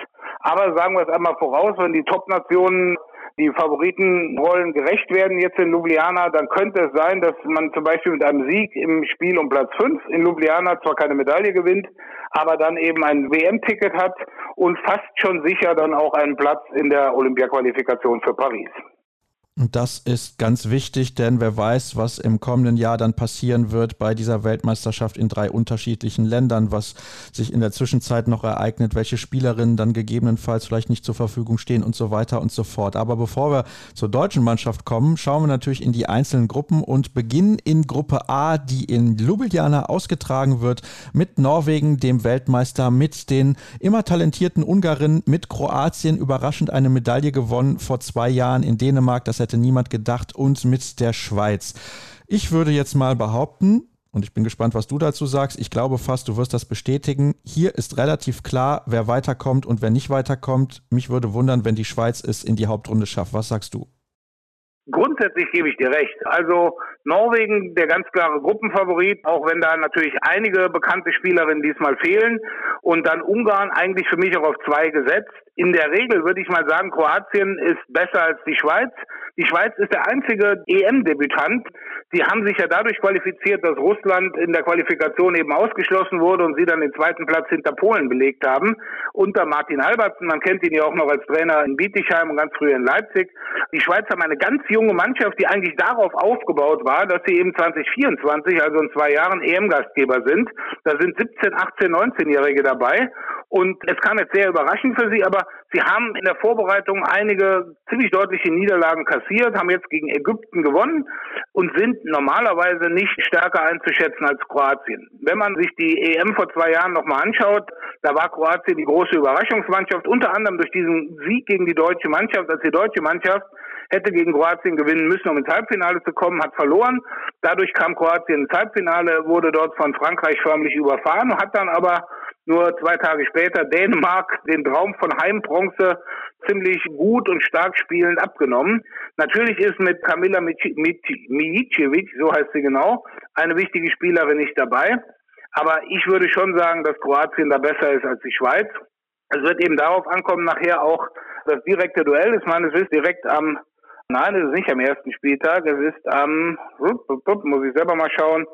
Aber sagen wir es einmal voraus, wenn die Top-Nationen die Favoritenrollen gerecht werden jetzt in Ljubljana, dann könnte es sein, dass man zum Beispiel mit einem Sieg im Spiel um Platz 5 in Ljubljana zwar keine Medaille gewinnt, aber dann eben ein WM-Ticket hat und fast schon sicher dann auch einen Platz in der Olympiaqualifikation für Paris. Und das ist ganz wichtig, denn wer weiß, was im kommenden Jahr dann passieren wird bei dieser Weltmeisterschaft in drei unterschiedlichen Ländern, was sich in der Zwischenzeit noch ereignet, welche Spielerinnen dann gegebenenfalls vielleicht nicht zur Verfügung stehen und so weiter und so fort. Aber bevor wir zur deutschen Mannschaft kommen, schauen wir natürlich in die einzelnen Gruppen und beginnen in Gruppe A, die in Ljubljana ausgetragen wird, mit Norwegen, dem Weltmeister, mit den immer talentierten Ungarinnen, mit Kroatien überraschend eine Medaille gewonnen vor zwei Jahren in Dänemark. Das hätte niemand gedacht, und mit der Schweiz. Ich würde jetzt mal behaupten, und ich bin gespannt, was du dazu sagst. Ich glaube fast, du wirst das bestätigen. Hier ist relativ klar, wer weiterkommt und wer nicht weiterkommt. Mich würde wundern, wenn die Schweiz es in die Hauptrunde schafft. Was sagst du? Grundsätzlich gebe ich dir recht. Also Norwegen, der ganz klare Gruppenfavorit, auch wenn da natürlich einige bekannte Spielerinnen diesmal fehlen. Und dann Ungarn eigentlich für mich auch auf zwei gesetzt. In der Regel würde ich mal sagen, Kroatien ist besser als die Schweiz. Die Schweiz ist der einzige EM-Debütant. Sie haben sich ja dadurch qualifiziert, dass Russland in der Qualifikation eben ausgeschlossen wurde und sie dann den zweiten Platz hinter Polen belegt haben. Unter Martin Albertsen, man kennt ihn ja auch noch als Trainer in Bietigheim und ganz früher in Leipzig. Die Schweiz haben eine ganz junge Mannschaft, die eigentlich darauf aufgebaut war, dass sie eben 2024, also in zwei Jahren EM-Gastgeber sind. Da sind 17, 18, 19-Jährige dabei. Und es kam jetzt sehr überraschend für sie, aber sie haben in der Vorbereitung einige ziemlich deutliche Niederlagen kassiert, haben jetzt gegen Ägypten gewonnen und sind normalerweise nicht stärker einzuschätzen als Kroatien. Wenn man sich die EM vor zwei Jahren nochmal anschaut, da war Kroatien die große Überraschungsmannschaft, unter anderem durch diesen Sieg gegen die deutsche Mannschaft, als die deutsche Mannschaft hätte gegen Kroatien gewinnen müssen, um ins Halbfinale zu kommen, hat verloren. Dadurch kam Kroatien ins Halbfinale, wurde dort von Frankreich förmlich überfahren, hat dann aber nur zwei Tage später Dänemark den Traum von Heimbronze ziemlich gut und stark spielend abgenommen. Natürlich ist mit Kamila Mijicevic, so heißt sie genau, eine wichtige Spielerin nicht dabei. Aber ich würde schon sagen, dass Kroatien da besser ist als die Schweiz. Es wird eben darauf ankommen, nachher auch das direkte Duell. Ich meine, es ist direkt am, nein, es ist nicht am ersten Spieltag, es ist am, muss ich selber mal schauen,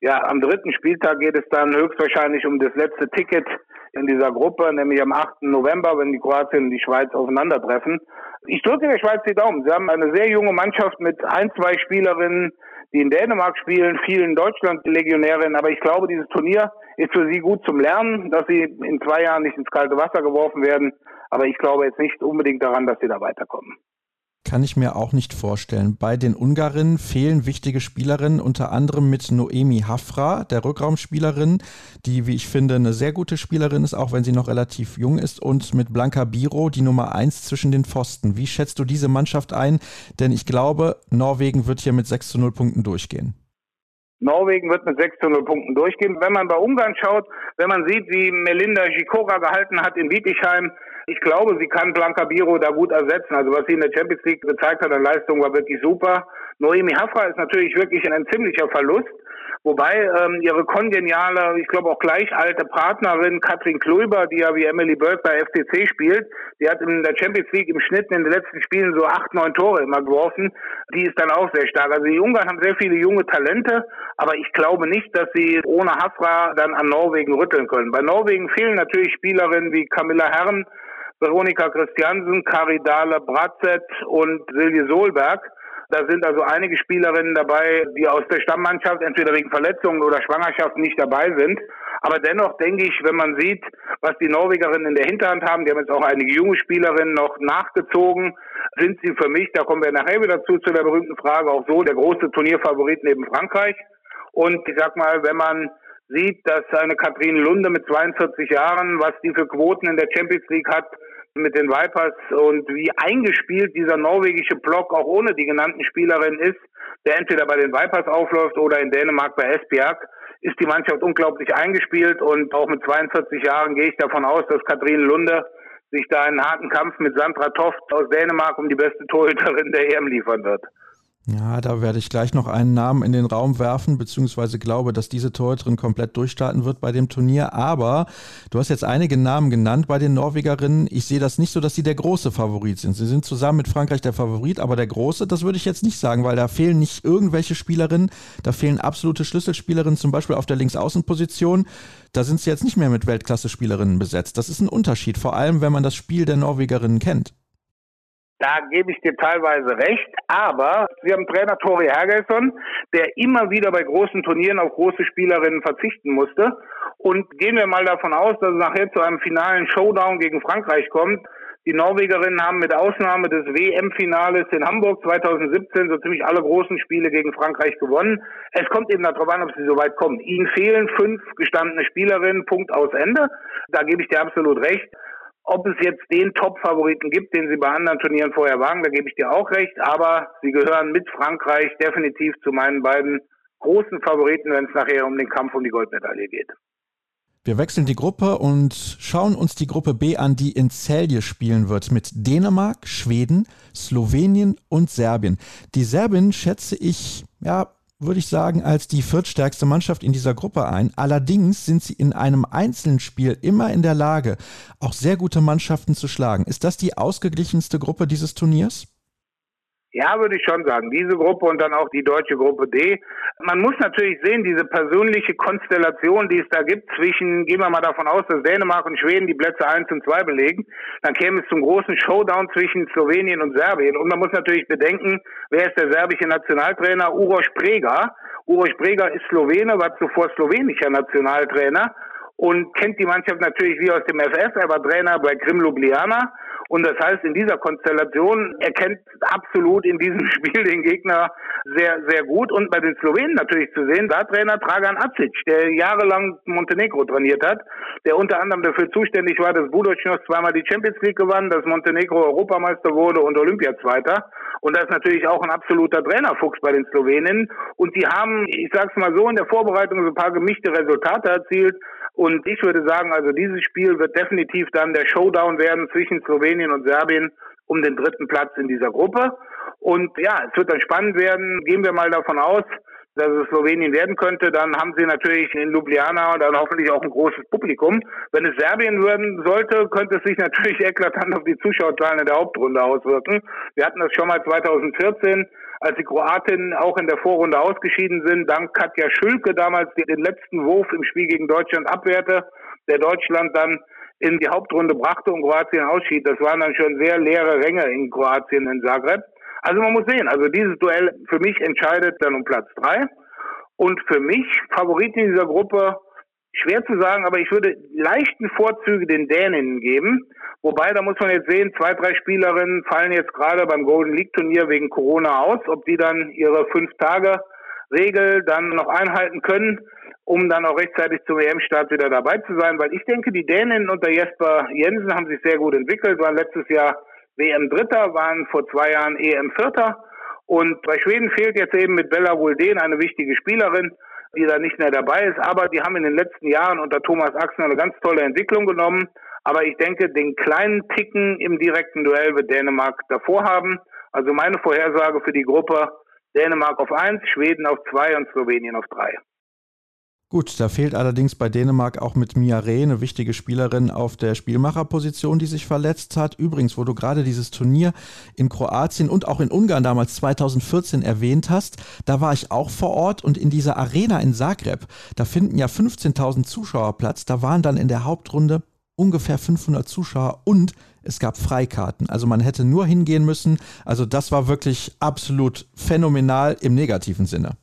ja, am dritten Spieltag geht es dann höchstwahrscheinlich um das letzte Ticket in dieser Gruppe, nämlich am 8. November, wenn die Kroatien und die Schweiz aufeinandertreffen. Ich drücke der Schweiz die Daumen. Sie haben eine sehr junge Mannschaft mit ein, zwei Spielerinnen, die in Dänemark spielen, vielen Deutschland-Legionärinnen. Aber ich glaube, dieses Turnier ist für sie gut zum Lernen, dass sie in zwei Jahren nicht ins kalte Wasser geworfen werden. Aber ich glaube jetzt nicht unbedingt daran, dass sie da weiterkommen kann ich mir auch nicht vorstellen. Bei den Ungarinnen fehlen wichtige Spielerinnen, unter anderem mit Noemi Hafra, der Rückraumspielerin, die, wie ich finde, eine sehr gute Spielerin ist, auch wenn sie noch relativ jung ist, und mit Blanca Biro, die Nummer eins zwischen den Pfosten. Wie schätzt du diese Mannschaft ein? Denn ich glaube, Norwegen wird hier mit 6 zu 0 Punkten durchgehen. Norwegen wird mit 6 zu 0 Punkten durchgehen. Wenn man bei Ungarn schaut, wenn man sieht, wie Melinda Gikora gehalten hat in Bietigheim, ich glaube, sie kann Blanca Biro da gut ersetzen. Also was sie in der Champions League gezeigt hat an Leistung war wirklich super. Noemi Hafra ist natürlich wirklich ein ziemlicher Verlust. Wobei ähm, ihre kongeniale, ich glaube auch gleich alte Partnerin Katrin Kluiber, die ja wie Emily Burke bei FCC spielt, die hat in der Champions League im Schnitt in den letzten Spielen so acht, neun Tore immer geworfen. Die ist dann auch sehr stark. Also die Ungarn haben sehr viele junge Talente, aber ich glaube nicht, dass sie ohne Hafra dann an Norwegen rütteln können. Bei Norwegen fehlen natürlich Spielerinnen wie Camilla Herren, Veronika Christiansen, Karidale Bratzett und Silje Solberg. Da sind also einige Spielerinnen dabei, die aus der Stammmannschaft entweder wegen Verletzungen oder Schwangerschaft nicht dabei sind. Aber dennoch denke ich, wenn man sieht, was die Norwegerinnen in der Hinterhand haben, die haben jetzt auch einige junge Spielerinnen noch nachgezogen, sind sie für mich, da kommen wir nachher wieder zu, zu der berühmten Frage, auch so der große Turnierfavorit neben Frankreich. Und ich sag mal, wenn man sieht, dass eine Katrin Lunde mit 42 Jahren, was die für Quoten in der Champions League hat, mit den Vipers und wie eingespielt dieser norwegische Block auch ohne die genannten Spielerinnen ist, der entweder bei den Vipers aufläuft oder in Dänemark bei Esbjerg, ist die Mannschaft unglaublich eingespielt und auch mit 42 Jahren gehe ich davon aus, dass Katrin Lunde sich da einen harten Kampf mit Sandra Toft aus Dänemark um die beste Torhüterin der EM liefern wird. Ja, da werde ich gleich noch einen Namen in den Raum werfen, beziehungsweise glaube, dass diese Torhüterin komplett durchstarten wird bei dem Turnier. Aber du hast jetzt einige Namen genannt bei den Norwegerinnen. Ich sehe das nicht so, dass sie der große Favorit sind. Sie sind zusammen mit Frankreich der Favorit, aber der große, das würde ich jetzt nicht sagen, weil da fehlen nicht irgendwelche Spielerinnen. Da fehlen absolute Schlüsselspielerinnen, zum Beispiel auf der Linksaußenposition. Da sind sie jetzt nicht mehr mit Weltklasse-Spielerinnen besetzt. Das ist ein Unterschied, vor allem wenn man das Spiel der Norwegerinnen kennt. Da gebe ich dir teilweise recht, aber wir haben Trainer Tori Hergelson, der immer wieder bei großen Turnieren auf große Spielerinnen verzichten musste. Und gehen wir mal davon aus, dass es nachher zu einem finalen Showdown gegen Frankreich kommt. Die Norwegerinnen haben mit Ausnahme des WM-Finales in Hamburg 2017 so ziemlich alle großen Spiele gegen Frankreich gewonnen. Es kommt eben darauf an, ob sie so weit kommen. Ihnen fehlen fünf gestandene Spielerinnen, Punkt aus Ende. Da gebe ich dir absolut recht. Ob es jetzt den Top-Favoriten gibt, den sie bei anderen Turnieren vorher waren, da gebe ich dir auch recht. Aber sie gehören mit Frankreich definitiv zu meinen beiden großen Favoriten, wenn es nachher um den Kampf um die Goldmedaille geht. Wir wechseln die Gruppe und schauen uns die Gruppe B an, die in Celje spielen wird mit Dänemark, Schweden, Slowenien und Serbien. Die Serbien schätze ich, ja, würde ich sagen, als die viertstärkste Mannschaft in dieser Gruppe ein. Allerdings sind sie in einem einzelnen Spiel immer in der Lage, auch sehr gute Mannschaften zu schlagen. Ist das die ausgeglichenste Gruppe dieses Turniers? Ja, würde ich schon sagen. Diese Gruppe und dann auch die deutsche Gruppe D. Man muss natürlich sehen, diese persönliche Konstellation, die es da gibt zwischen, gehen wir mal davon aus, dass Dänemark und Schweden die Plätze 1 und 2 belegen, dann käme es zum großen Showdown zwischen Slowenien und Serbien. Und man muss natürlich bedenken, wer ist der serbische Nationaltrainer? Uroš Prega. Uroš Prega ist Slowene, war zuvor slowenischer Nationaltrainer und kennt die Mannschaft natürlich wie aus dem FS. Er war Trainer bei Krim Ljubljana und das heißt, in dieser Konstellation erkennt absolut in diesem Spiel den Gegner sehr, sehr gut. Und bei den Slowenen natürlich zu sehen, da Trainer Dragan Acic, der jahrelang Montenegro trainiert hat, der unter anderem dafür zuständig war, dass Budućnost zweimal die Champions League gewann, dass Montenegro Europameister wurde und Olympiazweiter. Und das ist natürlich auch ein absoluter Trainerfuchs bei den Slowenen. Und die haben, ich sag's mal so, in der Vorbereitung so ein paar gemischte Resultate erzielt. Und ich würde sagen, also dieses Spiel wird definitiv dann der Showdown werden zwischen Slowenien und Serbien um den dritten Platz in dieser Gruppe. Und ja, es wird dann spannend werden. Gehen wir mal davon aus, dass es Slowenien werden könnte, dann haben sie natürlich in Ljubljana dann hoffentlich auch ein großes Publikum. Wenn es Serbien werden sollte, könnte es sich natürlich eklatant auf die Zuschauerzahlen in der Hauptrunde auswirken. Wir hatten das schon mal 2014 als die Kroatinnen auch in der Vorrunde ausgeschieden sind, dank Katja Schülke damals den letzten Wurf im Spiel gegen Deutschland abwehrte, der Deutschland dann in die Hauptrunde brachte und Kroatien ausschied. Das waren dann schon sehr leere Ränge in Kroatien in Zagreb. Also man muss sehen, also dieses Duell für mich entscheidet dann um Platz drei. Und für mich Favorit in dieser Gruppe Schwer zu sagen, aber ich würde leichten Vorzüge den Däninnen geben. Wobei, da muss man jetzt sehen, zwei, drei Spielerinnen fallen jetzt gerade beim Golden League Turnier wegen Corona aus. Ob die dann ihre fünf Tage Regel dann noch einhalten können, um dann auch rechtzeitig zum EM-Start wieder dabei zu sein. Weil ich denke, die Däninnen unter Jesper Jensen haben sich sehr gut entwickelt, waren letztes Jahr WM-Dritter, waren vor zwei Jahren EM-Vierter. Und bei Schweden fehlt jetzt eben mit Bella Wulden eine wichtige Spielerin die da nicht mehr dabei ist. Aber die haben in den letzten Jahren unter Thomas Axner eine ganz tolle Entwicklung genommen. Aber ich denke, den kleinen Ticken im direkten Duell wird Dänemark davor haben. Also meine Vorhersage für die Gruppe Dänemark auf eins, Schweden auf zwei und Slowenien auf drei. Gut, da fehlt allerdings bei Dänemark auch mit Mia Reh eine wichtige Spielerin auf der Spielmacherposition, die sich verletzt hat. Übrigens, wo du gerade dieses Turnier in Kroatien und auch in Ungarn damals 2014 erwähnt hast, da war ich auch vor Ort und in dieser Arena in Zagreb, da finden ja 15.000 Zuschauer Platz. Da waren dann in der Hauptrunde ungefähr 500 Zuschauer und es gab Freikarten. Also man hätte nur hingehen müssen. Also das war wirklich absolut phänomenal im negativen Sinne.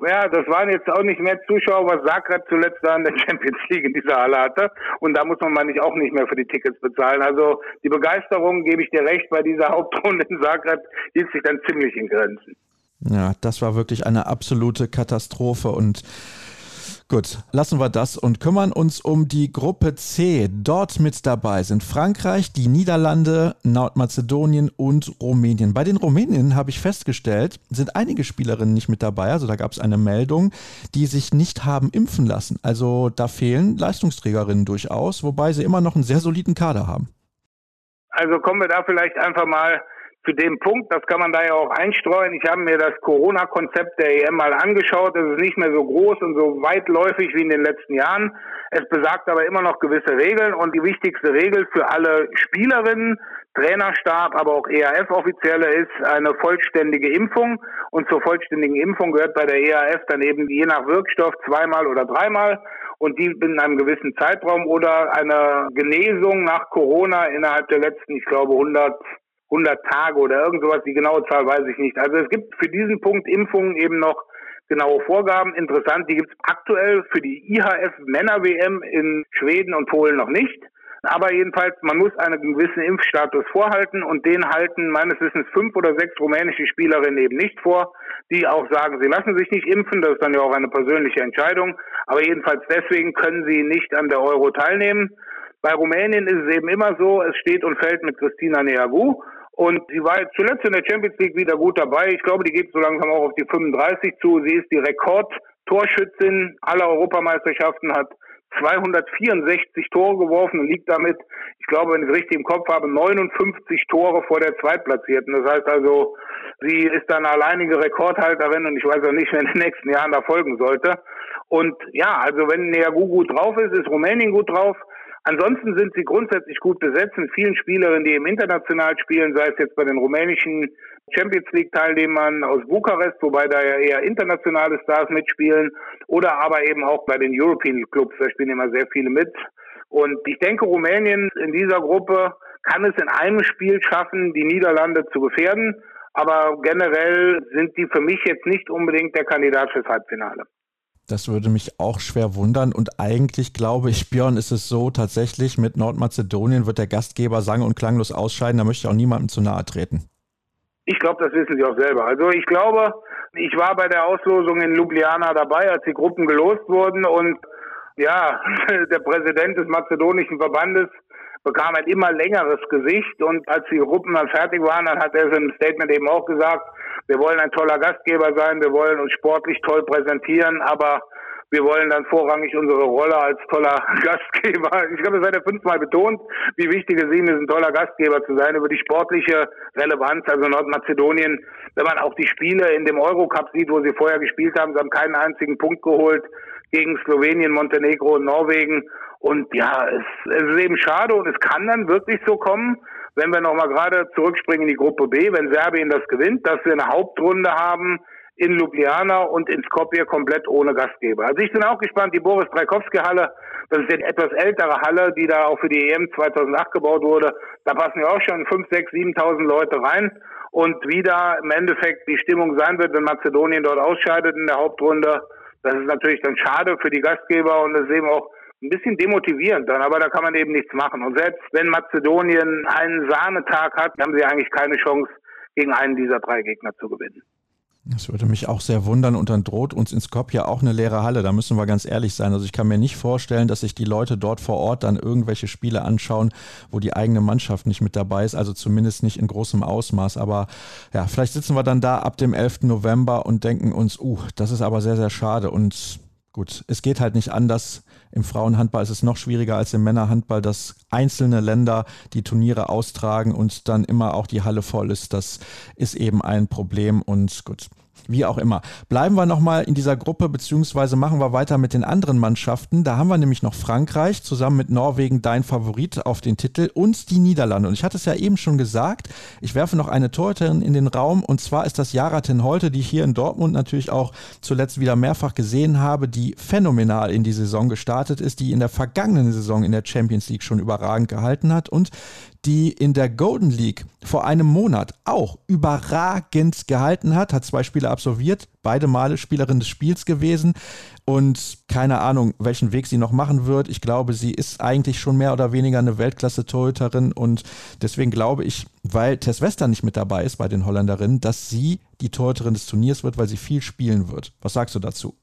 Ja, das waren jetzt auch nicht mehr Zuschauer, was Zagreb zuletzt da in der Champions League in dieser Halle hatte. Und da muss man mal nicht auch nicht mehr für die Tickets bezahlen. Also die Begeisterung, gebe ich dir recht, bei dieser Hauptrunde in Zagreb hielt sich dann ziemlich in Grenzen. Ja, das war wirklich eine absolute Katastrophe und Gut, lassen wir das und kümmern uns um die Gruppe C. Dort mit dabei sind Frankreich, die Niederlande, Nordmazedonien und Rumänien. Bei den Rumänen habe ich festgestellt, sind einige Spielerinnen nicht mit dabei. Also da gab es eine Meldung, die sich nicht haben impfen lassen. Also da fehlen Leistungsträgerinnen durchaus, wobei sie immer noch einen sehr soliden Kader haben. Also kommen wir da vielleicht einfach mal zu dem Punkt, das kann man da ja auch einstreuen. Ich habe mir das Corona-Konzept der EM mal angeschaut. Es ist nicht mehr so groß und so weitläufig wie in den letzten Jahren. Es besagt aber immer noch gewisse Regeln und die wichtigste Regel für alle Spielerinnen, Trainerstab, aber auch ERF-Offizielle ist eine vollständige Impfung. Und zur vollständigen Impfung gehört bei der ERF dann eben je nach Wirkstoff zweimal oder dreimal und die in einem gewissen Zeitraum oder eine Genesung nach Corona innerhalb der letzten, ich glaube, 100 100 Tage oder irgend sowas. Die genaue Zahl weiß ich nicht. Also es gibt für diesen Punkt Impfungen eben noch genaue Vorgaben. Interessant, die gibt es aktuell für die IHF Männer WM in Schweden und Polen noch nicht. Aber jedenfalls, man muss einen gewissen Impfstatus vorhalten und den halten meines Wissens fünf oder sechs rumänische Spielerinnen eben nicht vor, die auch sagen, sie lassen sich nicht impfen. Das ist dann ja auch eine persönliche Entscheidung. Aber jedenfalls deswegen können sie nicht an der Euro teilnehmen. Bei Rumänien ist es eben immer so, es steht und fällt mit Christina Neagu. Und sie war zuletzt in der Champions League wieder gut dabei. Ich glaube, die geht so langsam auch auf die 35 zu. Sie ist die Rekordtorschützin aller Europameisterschaften, hat 264 Tore geworfen und liegt damit, ich glaube, wenn ich es richtig im Kopf habe, 59 Tore vor der Zweitplatzierten. Das heißt also, sie ist dann alleinige Rekordhalterin und ich weiß auch nicht, wer in den nächsten Jahren da folgen sollte. Und ja, also wenn Neagu gut drauf ist, ist Rumänien gut drauf. Ansonsten sind sie grundsätzlich gut besetzt mit vielen Spielerinnen, die im international spielen, sei es jetzt bei den rumänischen Champions League Teilnehmern aus Bukarest, wobei da ja eher internationale Stars mitspielen, oder aber eben auch bei den European Clubs, da spielen immer sehr viele mit. Und ich denke, Rumänien in dieser Gruppe kann es in einem Spiel schaffen, die Niederlande zu gefährden. Aber generell sind die für mich jetzt nicht unbedingt der Kandidat fürs Halbfinale. Das würde mich auch schwer wundern. Und eigentlich glaube ich, Björn, ist es so, tatsächlich mit Nordmazedonien wird der Gastgeber sang- und klanglos ausscheiden. Da möchte ich auch niemandem zu nahe treten. Ich glaube, das wissen sie auch selber. Also ich glaube, ich war bei der Auslosung in Ljubljana dabei, als die Gruppen gelost wurden. Und ja, der Präsident des mazedonischen Verbandes bekam ein immer längeres Gesicht. Und als die Gruppen dann fertig waren, dann hat er einem Statement eben auch gesagt, wir wollen ein toller Gastgeber sein, wir wollen uns sportlich toll präsentieren, aber wir wollen dann vorrangig unsere Rolle als toller Gastgeber. Ich glaube, es hat er fünfmal betont, wie wichtig es ihm ist, ein toller Gastgeber zu sein. Über die sportliche Relevanz, also Nordmazedonien, wenn man auch die Spiele in dem Eurocup sieht, wo sie vorher gespielt haben, sie haben keinen einzigen Punkt geholt gegen Slowenien, Montenegro und Norwegen. Und ja, es, es ist eben schade und es kann dann wirklich so kommen, wenn wir nochmal gerade zurückspringen in die Gruppe B, wenn Serbien das gewinnt, dass wir eine Hauptrunde haben in Ljubljana und in Skopje komplett ohne Gastgeber. Also ich bin auch gespannt, die Boris Dreikowski Halle, das ist eine etwas ältere Halle, die da auch für die EM 2008 gebaut wurde. Da passen ja auch schon 5, 6, 7.000 Leute rein. Und wie da im Endeffekt die Stimmung sein wird, wenn Mazedonien dort ausscheidet in der Hauptrunde, das ist natürlich dann schade für die Gastgeber und das ist eben auch ein bisschen demotivierend dann, aber da kann man eben nichts machen. Und selbst wenn Mazedonien einen Sahnetag hat, haben sie eigentlich keine Chance, gegen einen dieser drei Gegner zu gewinnen. Das würde mich auch sehr wundern und dann droht uns in Skopje auch eine leere Halle. Da müssen wir ganz ehrlich sein. Also ich kann mir nicht vorstellen, dass sich die Leute dort vor Ort dann irgendwelche Spiele anschauen, wo die eigene Mannschaft nicht mit dabei ist. Also zumindest nicht in großem Ausmaß. Aber ja, vielleicht sitzen wir dann da ab dem 11. November und denken uns, uh, das ist aber sehr, sehr schade. Und gut, es geht halt nicht anders. Im Frauenhandball ist es noch schwieriger als im Männerhandball, dass einzelne Länder die Turniere austragen und dann immer auch die Halle voll ist. Das ist eben ein Problem und gut. Wie auch immer. Bleiben wir nochmal in dieser Gruppe, beziehungsweise machen wir weiter mit den anderen Mannschaften. Da haben wir nämlich noch Frankreich, zusammen mit Norwegen dein Favorit auf den Titel und die Niederlande. Und ich hatte es ja eben schon gesagt, ich werfe noch eine Torhüterin in den Raum und zwar ist das Jara Holte, die ich hier in Dortmund natürlich auch zuletzt wieder mehrfach gesehen habe, die phänomenal in die Saison gestartet ist, die in der vergangenen Saison in der Champions League schon überragend gehalten hat und die in der Golden League vor einem Monat auch überragend gehalten hat, hat zwei Spiele absolviert, beide Male Spielerin des Spiels gewesen und keine Ahnung, welchen Weg sie noch machen wird. Ich glaube, sie ist eigentlich schon mehr oder weniger eine Weltklasse-Torhüterin und deswegen glaube ich, weil Tess Wester nicht mit dabei ist bei den Holländerinnen, dass sie die Torhüterin des Turniers wird, weil sie viel spielen wird. Was sagst du dazu?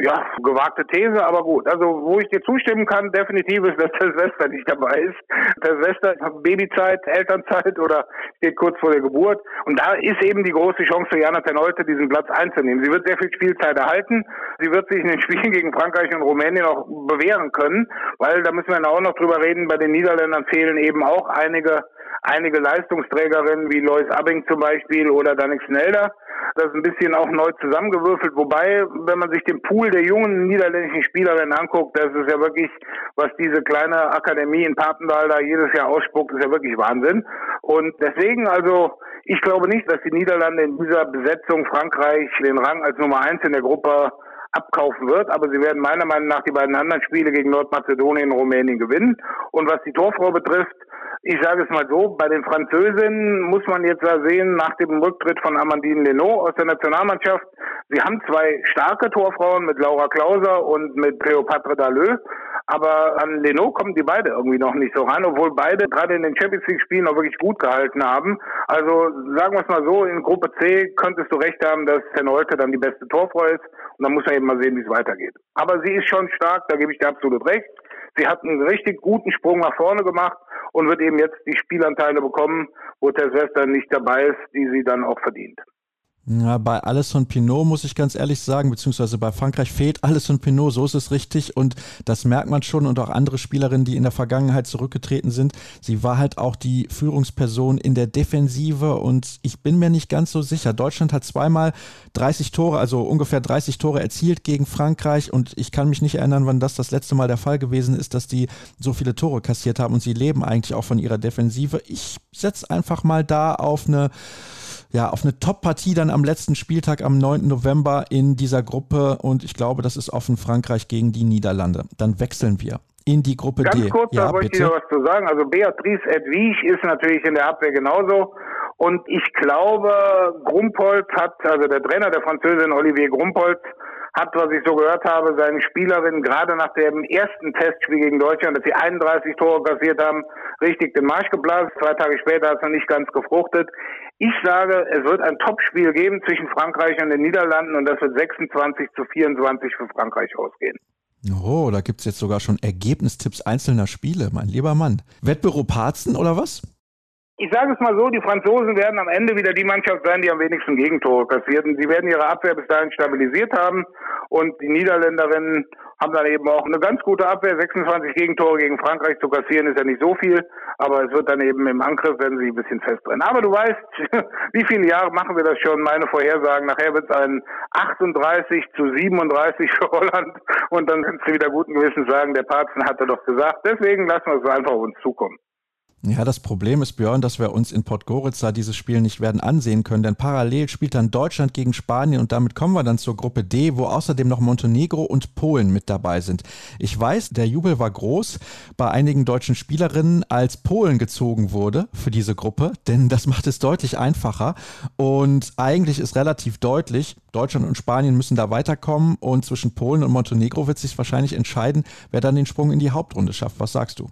Ja, gewagte These, aber gut. Also, wo ich dir zustimmen kann, definitiv ist, dass der Silvester nicht dabei ist. Der Silvester hat Babyzeit, Elternzeit oder steht kurz vor der Geburt. Und da ist eben die große Chance für Jana Tenolte, diesen Platz einzunehmen. Sie wird sehr viel Spielzeit erhalten. Sie wird sich in den Spielen gegen Frankreich und Rumänien auch bewähren können, weil da müssen wir auch noch drüber reden. Bei den Niederländern fehlen eben auch einige einige Leistungsträgerinnen wie Lois Abing zum Beispiel oder Danik Snelder. Das ist ein bisschen auch neu zusammengewürfelt. Wobei, wenn man sich den Pool der jungen niederländischen Spielerinnen anguckt, das ist ja wirklich, was diese kleine Akademie in Papendal da jedes Jahr ausspuckt, ist ja wirklich Wahnsinn. Und deswegen also, ich glaube nicht, dass die Niederlande in dieser Besetzung Frankreich den Rang als Nummer eins in der Gruppe abkaufen wird, aber sie werden meiner Meinung nach die beiden anderen Spiele gegen Nordmazedonien und Rumänien gewinnen. Und was die Torfrau betrifft, ich sage es mal so, bei den Französinnen muss man jetzt da sehen, nach dem Rücktritt von Amandine Leno aus der Nationalmannschaft, sie haben zwei starke Torfrauen mit Laura Klauser und mit Cleopatra Dalleux, aber an Leno kommen die beide irgendwie noch nicht so ran, obwohl beide gerade in den Champions League Spielen auch wirklich gut gehalten haben. Also sagen wir es mal so, in Gruppe C könntest du recht haben, dass Tenolte dann die beste Torfrau ist und dann muss man eben mal sehen, wie es weitergeht. Aber sie ist schon stark, da gebe ich dir absolut recht. Sie hat einen richtig guten Sprung nach vorne gemacht und wird eben jetzt die Spielanteile bekommen, wo Tess Western nicht dabei ist, die sie dann auch verdient. Ja, bei Alison Pinot muss ich ganz ehrlich sagen, beziehungsweise bei Frankreich fehlt Alison Pinot, so ist es richtig und das merkt man schon und auch andere Spielerinnen, die in der Vergangenheit zurückgetreten sind. Sie war halt auch die Führungsperson in der Defensive und ich bin mir nicht ganz so sicher. Deutschland hat zweimal 30 Tore, also ungefähr 30 Tore erzielt gegen Frankreich und ich kann mich nicht erinnern, wann das das letzte Mal der Fall gewesen ist, dass die so viele Tore kassiert haben und sie leben eigentlich auch von ihrer Defensive. Ich setze einfach mal da auf eine ja, auf eine Top-Partie dann am letzten Spieltag am 9. November in dieser Gruppe und ich glaube, das ist offen Frankreich gegen die Niederlande. Dann wechseln wir in die Gruppe Ganz D. Ganz kurz, ja, da wollte ich dir was zu sagen. Also Beatrice Edwig ist natürlich in der Abwehr genauso. Und ich glaube, Grumpolz hat, also der Trainer der Französin Olivier Grumpolz, hat, was ich so gehört habe, seinen Spielerinnen gerade nach dem ersten Testspiel gegen Deutschland, dass sie 31 Tore kassiert haben, richtig den Marsch geblasen. Zwei Tage später hat es noch nicht ganz gefruchtet. Ich sage, es wird ein Topspiel geben zwischen Frankreich und den Niederlanden und das wird 26 zu 24 für Frankreich ausgehen. Oh, da gibt es jetzt sogar schon Ergebnistipps einzelner Spiele, mein lieber Mann. Wettbüro Parzen oder was? Ich sage es mal so, die Franzosen werden am Ende wieder die Mannschaft sein, die am wenigsten Gegentore kassiert. Und sie werden ihre Abwehr bis dahin stabilisiert haben. Und die Niederländerinnen haben dann eben auch eine ganz gute Abwehr. 26 Gegentore gegen Frankreich zu kassieren ist ja nicht so viel. Aber es wird dann eben im Angriff, werden sie ein bisschen festbrennen. Aber du weißt, wie viele Jahre machen wir das schon? Meine Vorhersagen. Nachher wird es ein 38 zu 37 für Holland. Und dann kannst du wieder guten Gewissens sagen, der Parzen hatte doch gesagt. Deswegen lassen wir es einfach auf uns zukommen. Ja, das Problem ist, Björn, dass wir uns in Podgorica dieses Spiel nicht werden ansehen können, denn parallel spielt dann Deutschland gegen Spanien und damit kommen wir dann zur Gruppe D, wo außerdem noch Montenegro und Polen mit dabei sind. Ich weiß, der Jubel war groß bei einigen deutschen Spielerinnen, als Polen gezogen wurde für diese Gruppe, denn das macht es deutlich einfacher und eigentlich ist relativ deutlich, Deutschland und Spanien müssen da weiterkommen und zwischen Polen und Montenegro wird sich wahrscheinlich entscheiden, wer dann den Sprung in die Hauptrunde schafft. Was sagst du?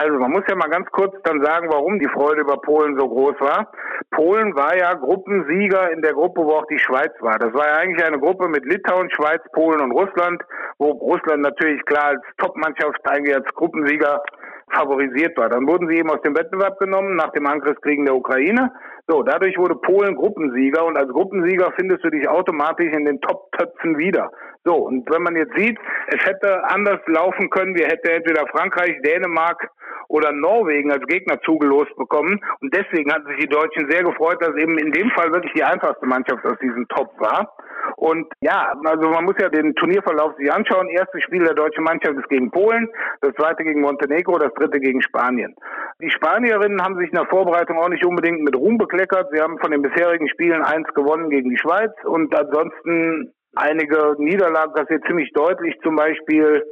Also man muss ja mal ganz kurz dann sagen, warum die Freude über Polen so groß war. Polen war ja Gruppensieger in der Gruppe, wo auch die Schweiz war. Das war ja eigentlich eine Gruppe mit Litauen, Schweiz, Polen und Russland, wo Russland natürlich klar als Topmannschaft eigentlich als Gruppensieger favorisiert war. Dann wurden sie eben aus dem Wettbewerb genommen nach dem Angriffskrieg der Ukraine. So, dadurch wurde Polen Gruppensieger und als Gruppensieger findest du dich automatisch in den Top-Töpfen wieder. So, und wenn man jetzt sieht, es hätte anders laufen können, wir hätten entweder Frankreich, Dänemark oder Norwegen als Gegner zugelost bekommen. Und deswegen hatten sich die Deutschen sehr gefreut, dass eben in dem Fall wirklich die einfachste Mannschaft aus diesem Top war. Und ja, also man muss ja den Turnierverlauf sich anschauen. Erstes Spiel der deutschen Mannschaft ist gegen Polen, das zweite gegen Montenegro, das dritte gegen Spanien. Die Spanierinnen haben sich in der Vorbereitung auch nicht unbedingt mit Ruhm bekleckert. Sie haben von den bisherigen Spielen eins gewonnen gegen die Schweiz und ansonsten einige Niederlagen kassiert ziemlich deutlich, zum Beispiel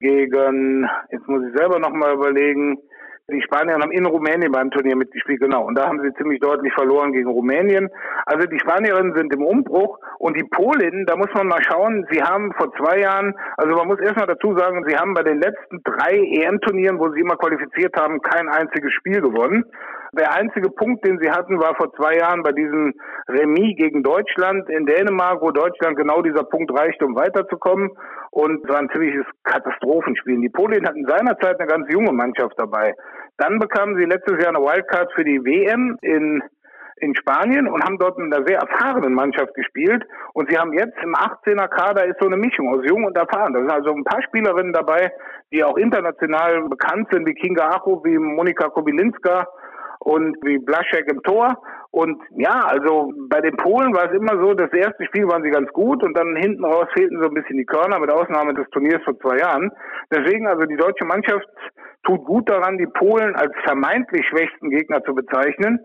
gegen, jetzt muss ich selber nochmal überlegen, die Spanier haben in Rumänien beim Turnier mitgespielt, genau. Und da haben sie ziemlich deutlich verloren gegen Rumänien. Also die Spanierinnen sind im Umbruch und die Polinnen, da muss man mal schauen, sie haben vor zwei Jahren, also man muss erstmal dazu sagen, sie haben bei den letzten drei EM-Turnieren, wo sie immer qualifiziert haben, kein einziges Spiel gewonnen. Der einzige Punkt, den sie hatten, war vor zwei Jahren bei diesem Remis gegen Deutschland in Dänemark, wo Deutschland genau dieser Punkt reichte, um weiterzukommen. Und es war ein ziemliches Katastrophenspiel. Die Polen hatten seinerzeit eine ganz junge Mannschaft dabei. Dann bekamen sie letztes Jahr eine Wildcard für die WM in in Spanien und haben dort mit einer sehr erfahrenen Mannschaft gespielt. Und sie haben jetzt im 18er Kader ist so eine Mischung aus jung und erfahren. Da sind also ein paar Spielerinnen dabei, die auch international bekannt sind, wie Kinga Acho, wie Monika Kobilinska und wie Blaschek im Tor. Und ja, also bei den Polen war es immer so, das erste Spiel waren sie ganz gut und dann hinten raus fehlten so ein bisschen die Körner, mit Ausnahme des Turniers vor zwei Jahren. Deswegen also die deutsche Mannschaft tut gut daran, die Polen als vermeintlich schwächsten Gegner zu bezeichnen.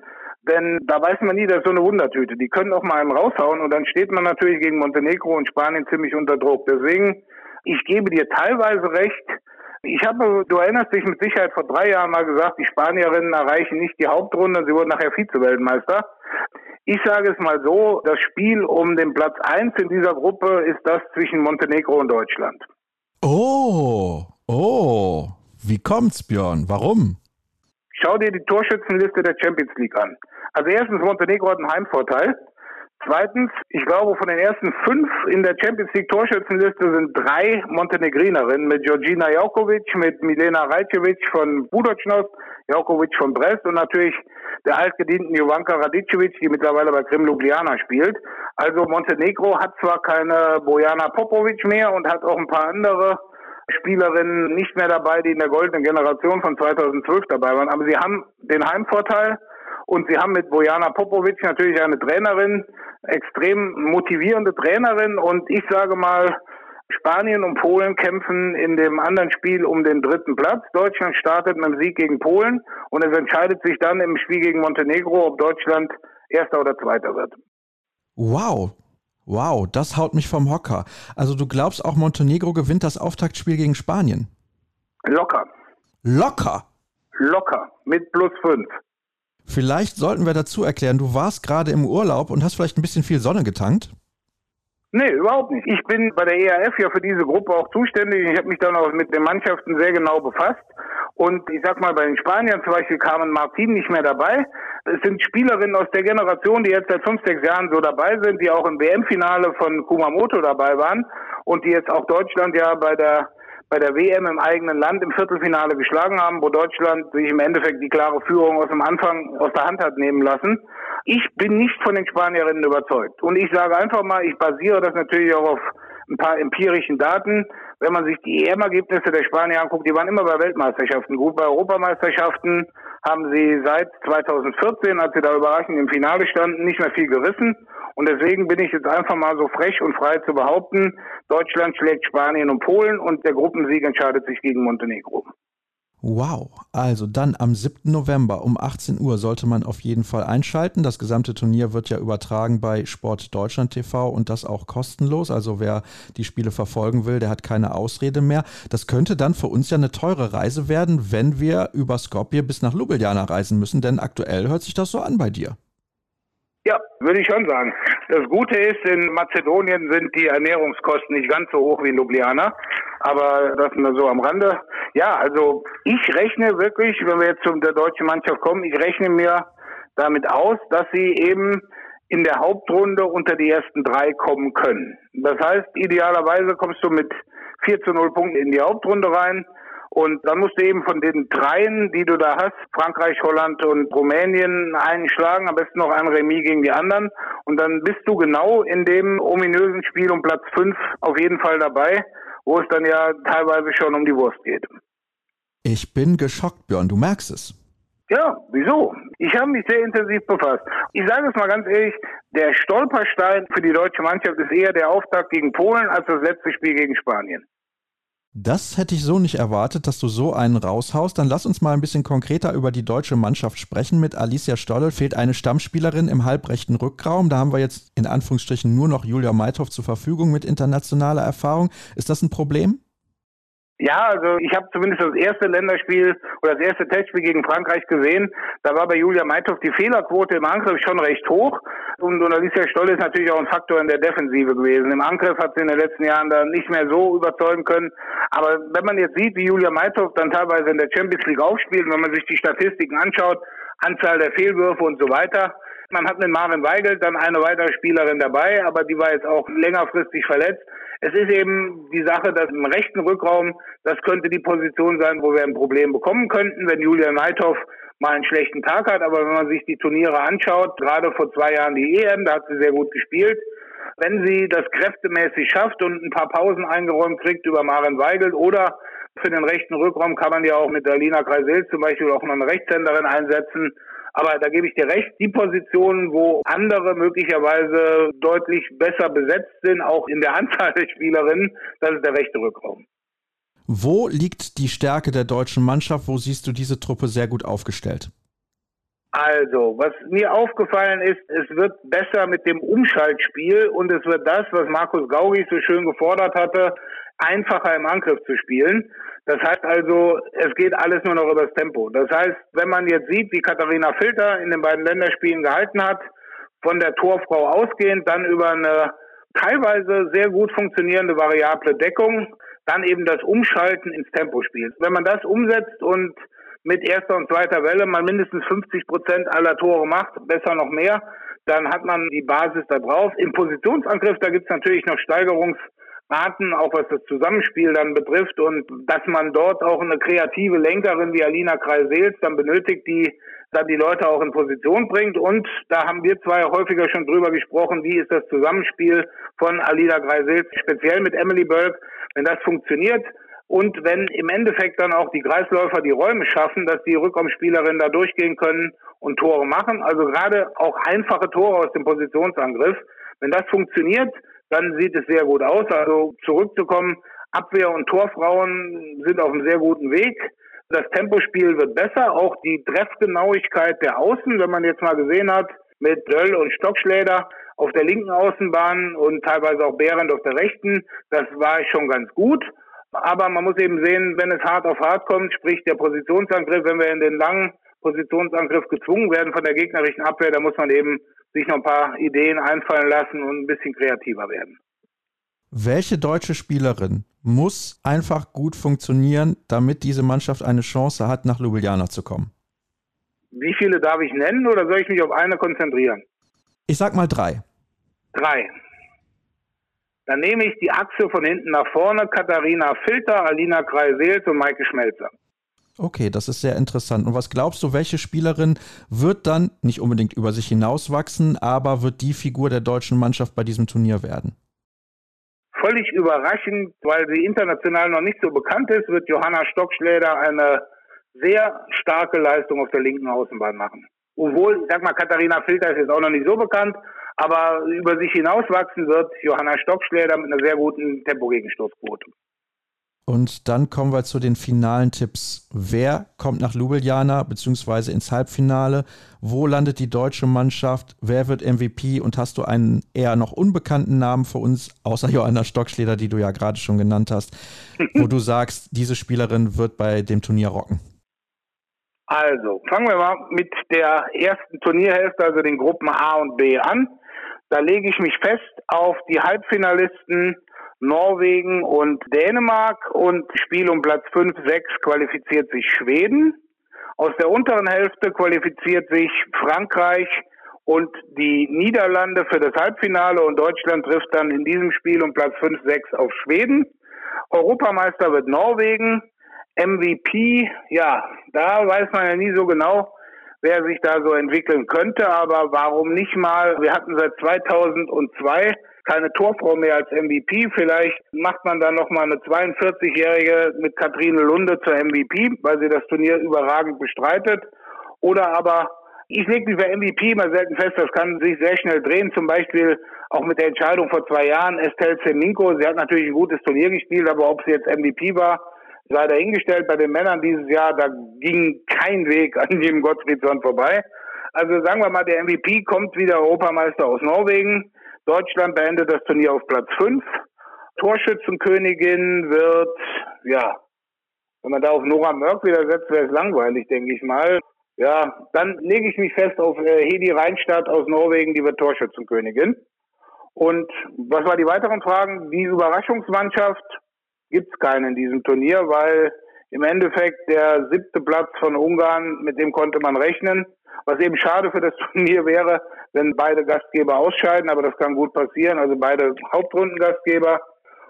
Denn da weiß man nie, das ist so eine Wundertüte. Die können auch mal einen raushauen und dann steht man natürlich gegen Montenegro und Spanien ziemlich unter Druck. Deswegen, ich gebe dir teilweise recht, ich habe, du erinnerst dich mit Sicherheit vor drei Jahren mal gesagt, die Spanierinnen erreichen nicht die Hauptrunde, sie wurden nachher Vize-Weltmeister. Ich sage es mal so, das Spiel um den Platz eins in dieser Gruppe ist das zwischen Montenegro und Deutschland. Oh, oh, wie kommt's, Björn? Warum? Schau dir die Torschützenliste der Champions League an. Also erstens, Montenegro hat einen Heimvorteil. Zweitens, ich glaube, von den ersten fünf in der Champions League Torschützenliste sind drei Montenegrinerinnen mit Georgina Jaukovic, mit Milena Rajcevic von Budocnost, Jaukovic von Brest und natürlich der altgedienten Jovanka Radicevic, die mittlerweile bei Krim Ljubljana spielt. Also Montenegro hat zwar keine Bojana Popovic mehr und hat auch ein paar andere Spielerinnen nicht mehr dabei, die in der goldenen Generation von 2012 dabei waren, aber sie haben den Heimvorteil und sie haben mit Bojana Popovic natürlich eine Trainerin, extrem motivierende Trainerin. Und ich sage mal, Spanien und Polen kämpfen in dem anderen Spiel um den dritten Platz. Deutschland startet mit einem Sieg gegen Polen und es entscheidet sich dann im Spiel gegen Montenegro, ob Deutschland Erster oder Zweiter wird. Wow. Wow, das haut mich vom Hocker. Also du glaubst auch Montenegro gewinnt das Auftaktspiel gegen Spanien? Locker. Locker? Locker. Mit plus fünf. Vielleicht sollten wir dazu erklären, du warst gerade im Urlaub und hast vielleicht ein bisschen viel Sonne getankt? Nee, überhaupt nicht. Ich bin bei der ERF ja für diese Gruppe auch zuständig. Ich habe mich dann auch mit den Mannschaften sehr genau befasst. Und ich sag mal, bei den Spaniern zum Beispiel kamen Martin nicht mehr dabei. Es sind Spielerinnen aus der Generation, die jetzt seit fünf, sechs Jahren so dabei sind, die auch im WM-Finale von Kumamoto dabei waren und die jetzt auch Deutschland ja bei der bei der WM im eigenen Land im Viertelfinale geschlagen haben, wo Deutschland sich im Endeffekt die klare Führung aus dem Anfang aus der Hand hat nehmen lassen. Ich bin nicht von den Spanierinnen überzeugt. Und ich sage einfach mal, ich basiere das natürlich auch auf ein paar empirischen Daten. Wenn man sich die EM-Ergebnisse der Spanier anguckt, die waren immer bei Weltmeisterschaften gut. Bei Europameisterschaften haben sie seit 2014, als sie da überraschend im Finale standen, nicht mehr viel gerissen. Und deswegen bin ich jetzt einfach mal so frech und frei zu behaupten, Deutschland schlägt Spanien und Polen und der Gruppensieg entscheidet sich gegen Montenegro. Wow, also dann am 7. November um 18 Uhr sollte man auf jeden Fall einschalten. Das gesamte Turnier wird ja übertragen bei Sport Deutschland TV und das auch kostenlos. Also wer die Spiele verfolgen will, der hat keine Ausrede mehr. Das könnte dann für uns ja eine teure Reise werden, wenn wir über Skopje bis nach Ljubljana reisen müssen, denn aktuell hört sich das so an bei dir. Ja, würde ich schon sagen. Das Gute ist, in Mazedonien sind die Ernährungskosten nicht ganz so hoch wie in Ljubljana, aber das nur so am Rande. Ja, also ich rechne wirklich, wenn wir jetzt zu der deutschen Mannschaft kommen, ich rechne mir damit aus, dass sie eben in der Hauptrunde unter die ersten drei kommen können. Das heißt, idealerweise kommst du mit 4 zu 0 Punkten in die Hauptrunde rein. Und dann musst du eben von den dreien, die du da hast, Frankreich, Holland und Rumänien, einen schlagen, am besten noch ein Remis gegen die anderen. Und dann bist du genau in dem ominösen Spiel um Platz fünf auf jeden Fall dabei, wo es dann ja teilweise schon um die Wurst geht. Ich bin geschockt, Björn, du merkst es. Ja, wieso? Ich habe mich sehr intensiv befasst. Ich sage es mal ganz ehrlich, der Stolperstein für die deutsche Mannschaft ist eher der Auftakt gegen Polen als das letzte Spiel gegen Spanien. Das hätte ich so nicht erwartet, dass du so einen raushaust. Dann lass uns mal ein bisschen konkreter über die deutsche Mannschaft sprechen. Mit Alicia Stollel fehlt eine Stammspielerin im halbrechten Rückraum. Da haben wir jetzt in Anführungsstrichen nur noch Julia Meithoff zur Verfügung mit internationaler Erfahrung. Ist das ein Problem? Ja, also ich habe zumindest das erste Länderspiel oder das erste Testspiel gegen Frankreich gesehen. Da war bei Julia Meithoff die Fehlerquote im Angriff schon recht hoch. Und, und Alicia Stoll ist natürlich auch ein Faktor in der Defensive gewesen. Im Angriff hat sie in den letzten Jahren da nicht mehr so überzeugen können. Aber wenn man jetzt sieht, wie Julia Meithoff dann teilweise in der Champions League aufspielt, wenn man sich die Statistiken anschaut, Anzahl der Fehlwürfe und so weiter, man hat mit Marvin Weigel dann eine weitere Spielerin dabei, aber die war jetzt auch längerfristig verletzt. Es ist eben die Sache, dass im rechten Rückraum, das könnte die Position sein, wo wir ein Problem bekommen könnten, wenn Julian Neithoff mal einen schlechten Tag hat. Aber wenn man sich die Turniere anschaut, gerade vor zwei Jahren die EM, da hat sie sehr gut gespielt. Wenn sie das kräftemäßig schafft und ein paar Pausen eingeräumt kriegt über Maren Weigel oder für den rechten Rückraum kann man ja auch mit Alina Kreisel zum Beispiel auch mal eine Rechtshänderin einsetzen. Aber da gebe ich dir recht, die Positionen, wo andere möglicherweise deutlich besser besetzt sind, auch in der Anzahl der Spielerinnen, das ist der rechte Rückraum. Wo liegt die Stärke der deutschen Mannschaft? Wo siehst du diese Truppe sehr gut aufgestellt? Also, was mir aufgefallen ist, es wird besser mit dem Umschaltspiel und es wird das, was Markus Gaugi so schön gefordert hatte, einfacher im Angriff zu spielen. Das heißt also, es geht alles nur noch übers Tempo. Das heißt, wenn man jetzt sieht, wie Katharina Filter in den beiden Länderspielen gehalten hat, von der Torfrau ausgehend, dann über eine teilweise sehr gut funktionierende variable Deckung, dann eben das Umschalten ins Tempospiel. Wenn man das umsetzt und mit erster und zweiter Welle mal mindestens 50 Prozent aller Tore macht, besser noch mehr, dann hat man die Basis da drauf. Im Positionsangriff, da gibt es natürlich noch Steigerungsraten, auch was das Zusammenspiel dann betrifft und dass man dort auch eine kreative Lenkerin wie Alina Kreisels dann benötigt, die dann die Leute auch in Position bringt. Und da haben wir zwei häufiger schon drüber gesprochen, wie ist das Zusammenspiel von Alina Kreisels, speziell mit Emily Bölk. Wenn das funktioniert, und wenn im Endeffekt dann auch die Kreisläufer die Räume schaffen, dass die Rückraumspielerinnen da durchgehen können und Tore machen, also gerade auch einfache Tore aus dem Positionsangriff, wenn das funktioniert, dann sieht es sehr gut aus. Also zurückzukommen, Abwehr und Torfrauen sind auf einem sehr guten Weg. Das Tempospiel wird besser, auch die Treffgenauigkeit der Außen, wenn man jetzt mal gesehen hat, mit Döll und Stockschläder auf der linken Außenbahn und teilweise auch Behrendt auf der rechten, das war schon ganz gut. Aber man muss eben sehen, wenn es hart auf hart kommt, sprich der Positionsangriff, wenn wir in den langen Positionsangriff gezwungen werden von der gegnerischen Abwehr, da muss man eben sich noch ein paar Ideen einfallen lassen und ein bisschen kreativer werden. Welche deutsche Spielerin muss einfach gut funktionieren, damit diese Mannschaft eine Chance hat, nach Ljubljana zu kommen? Wie viele darf ich nennen oder soll ich mich auf eine konzentrieren? Ich sag mal drei. Drei. Dann nehme ich die Achse von hinten nach vorne, Katharina Filter, Alina Kreisels und Maike Schmelzer. Okay, das ist sehr interessant. Und was glaubst du, welche Spielerin wird dann nicht unbedingt über sich hinauswachsen, aber wird die Figur der deutschen Mannschaft bei diesem Turnier werden? Völlig überraschend, weil sie international noch nicht so bekannt ist, wird Johanna Stockschläder eine sehr starke Leistung auf der linken Außenbahn machen. Obwohl, ich sag mal, Katharina Filter ist jetzt auch noch nicht so bekannt, aber über sich hinauswachsen wird Johanna Stockschläder mit einer sehr guten Tempogegenstoßquote. Und dann kommen wir zu den finalen Tipps. Wer kommt nach Ljubljana bzw. ins Halbfinale? Wo landet die deutsche Mannschaft? Wer wird MVP? Und hast du einen eher noch unbekannten Namen für uns, außer Johanna Stockschleder, die du ja gerade schon genannt hast, wo du sagst, diese Spielerin wird bei dem Turnier rocken? Also, fangen wir mal mit der ersten Turnierhälfte, also den Gruppen A und B an. Da lege ich mich fest auf die Halbfinalisten Norwegen und Dänemark und Spiel um Platz 5, 6 qualifiziert sich Schweden. Aus der unteren Hälfte qualifiziert sich Frankreich und die Niederlande für das Halbfinale und Deutschland trifft dann in diesem Spiel um Platz 5, 6 auf Schweden. Europameister wird Norwegen. MVP, ja, da weiß man ja nie so genau, wer sich da so entwickeln könnte, aber warum nicht mal? Wir hatten seit 2002 keine Torfrau mehr als MVP. Vielleicht macht man dann noch mal eine 42-jährige mit Katrine Lunde zur MVP, weil sie das Turnier überragend bestreitet. Oder aber ich lege mich bei MVP mal selten fest, das kann sich sehr schnell drehen. Zum Beispiel auch mit der Entscheidung vor zwei Jahren, Estelle Seminko. Sie hat natürlich ein gutes Turnier gespielt, aber ob sie jetzt MVP war, sei dahingestellt. Bei den Männern dieses Jahr, da ging kein Weg an dem Gottfriedsson vorbei. Also sagen wir mal, der MVP kommt wieder Europameister aus Norwegen. Deutschland beendet das Turnier auf Platz 5. Torschützenkönigin wird, ja, wenn man da auf Nora Mörk wieder setzt, wäre es langweilig, denke ich mal. Ja, dann lege ich mich fest auf äh, Hedi Reinstadt aus Norwegen, die wird Torschützenkönigin. Und was war die weiteren Fragen? Die Überraschungsmannschaft gibt es keine in diesem Turnier, weil im Endeffekt der siebte Platz von Ungarn, mit dem konnte man rechnen. Was eben schade für das Turnier wäre, wenn beide Gastgeber ausscheiden, aber das kann gut passieren, also beide Hauptrundengastgeber.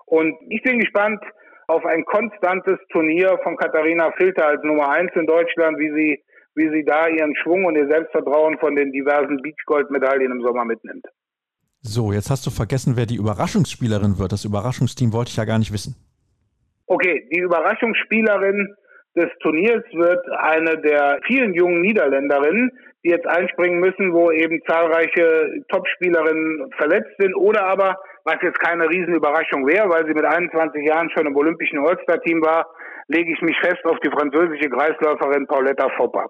Und ich bin gespannt auf ein konstantes Turnier von Katharina Filter als Nummer eins in Deutschland, wie sie, wie sie da ihren Schwung und ihr Selbstvertrauen von den diversen Beachgold-Medaillen im Sommer mitnimmt. So, jetzt hast du vergessen, wer die Überraschungsspielerin wird. Das Überraschungsteam wollte ich ja gar nicht wissen. Okay, die Überraschungsspielerin des Turniers wird eine der vielen jungen Niederländerinnen, die jetzt einspringen müssen, wo eben zahlreiche Topspielerinnen verletzt sind oder aber, was jetzt keine Riesenüberraschung wäre, weil sie mit 21 Jahren schon im olympischen All-Star-Team war, lege ich mich fest auf die französische Kreisläuferin Pauletta Fopper.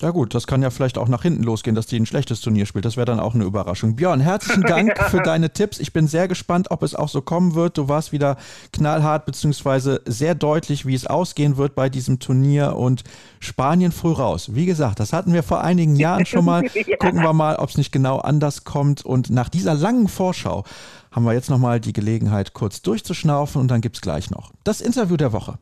Ja gut, das kann ja vielleicht auch nach hinten losgehen, dass die ein schlechtes Turnier spielt. Das wäre dann auch eine Überraschung. Björn, herzlichen Dank ja. für deine Tipps. Ich bin sehr gespannt, ob es auch so kommen wird. Du warst wieder knallhart beziehungsweise sehr deutlich, wie es ausgehen wird bei diesem Turnier und Spanien früh raus. Wie gesagt, das hatten wir vor einigen Jahren schon mal. ja. Gucken wir mal, ob es nicht genau anders kommt. Und nach dieser langen Vorschau haben wir jetzt nochmal die Gelegenheit, kurz durchzuschnaufen und dann gibt es gleich noch das Interview der Woche.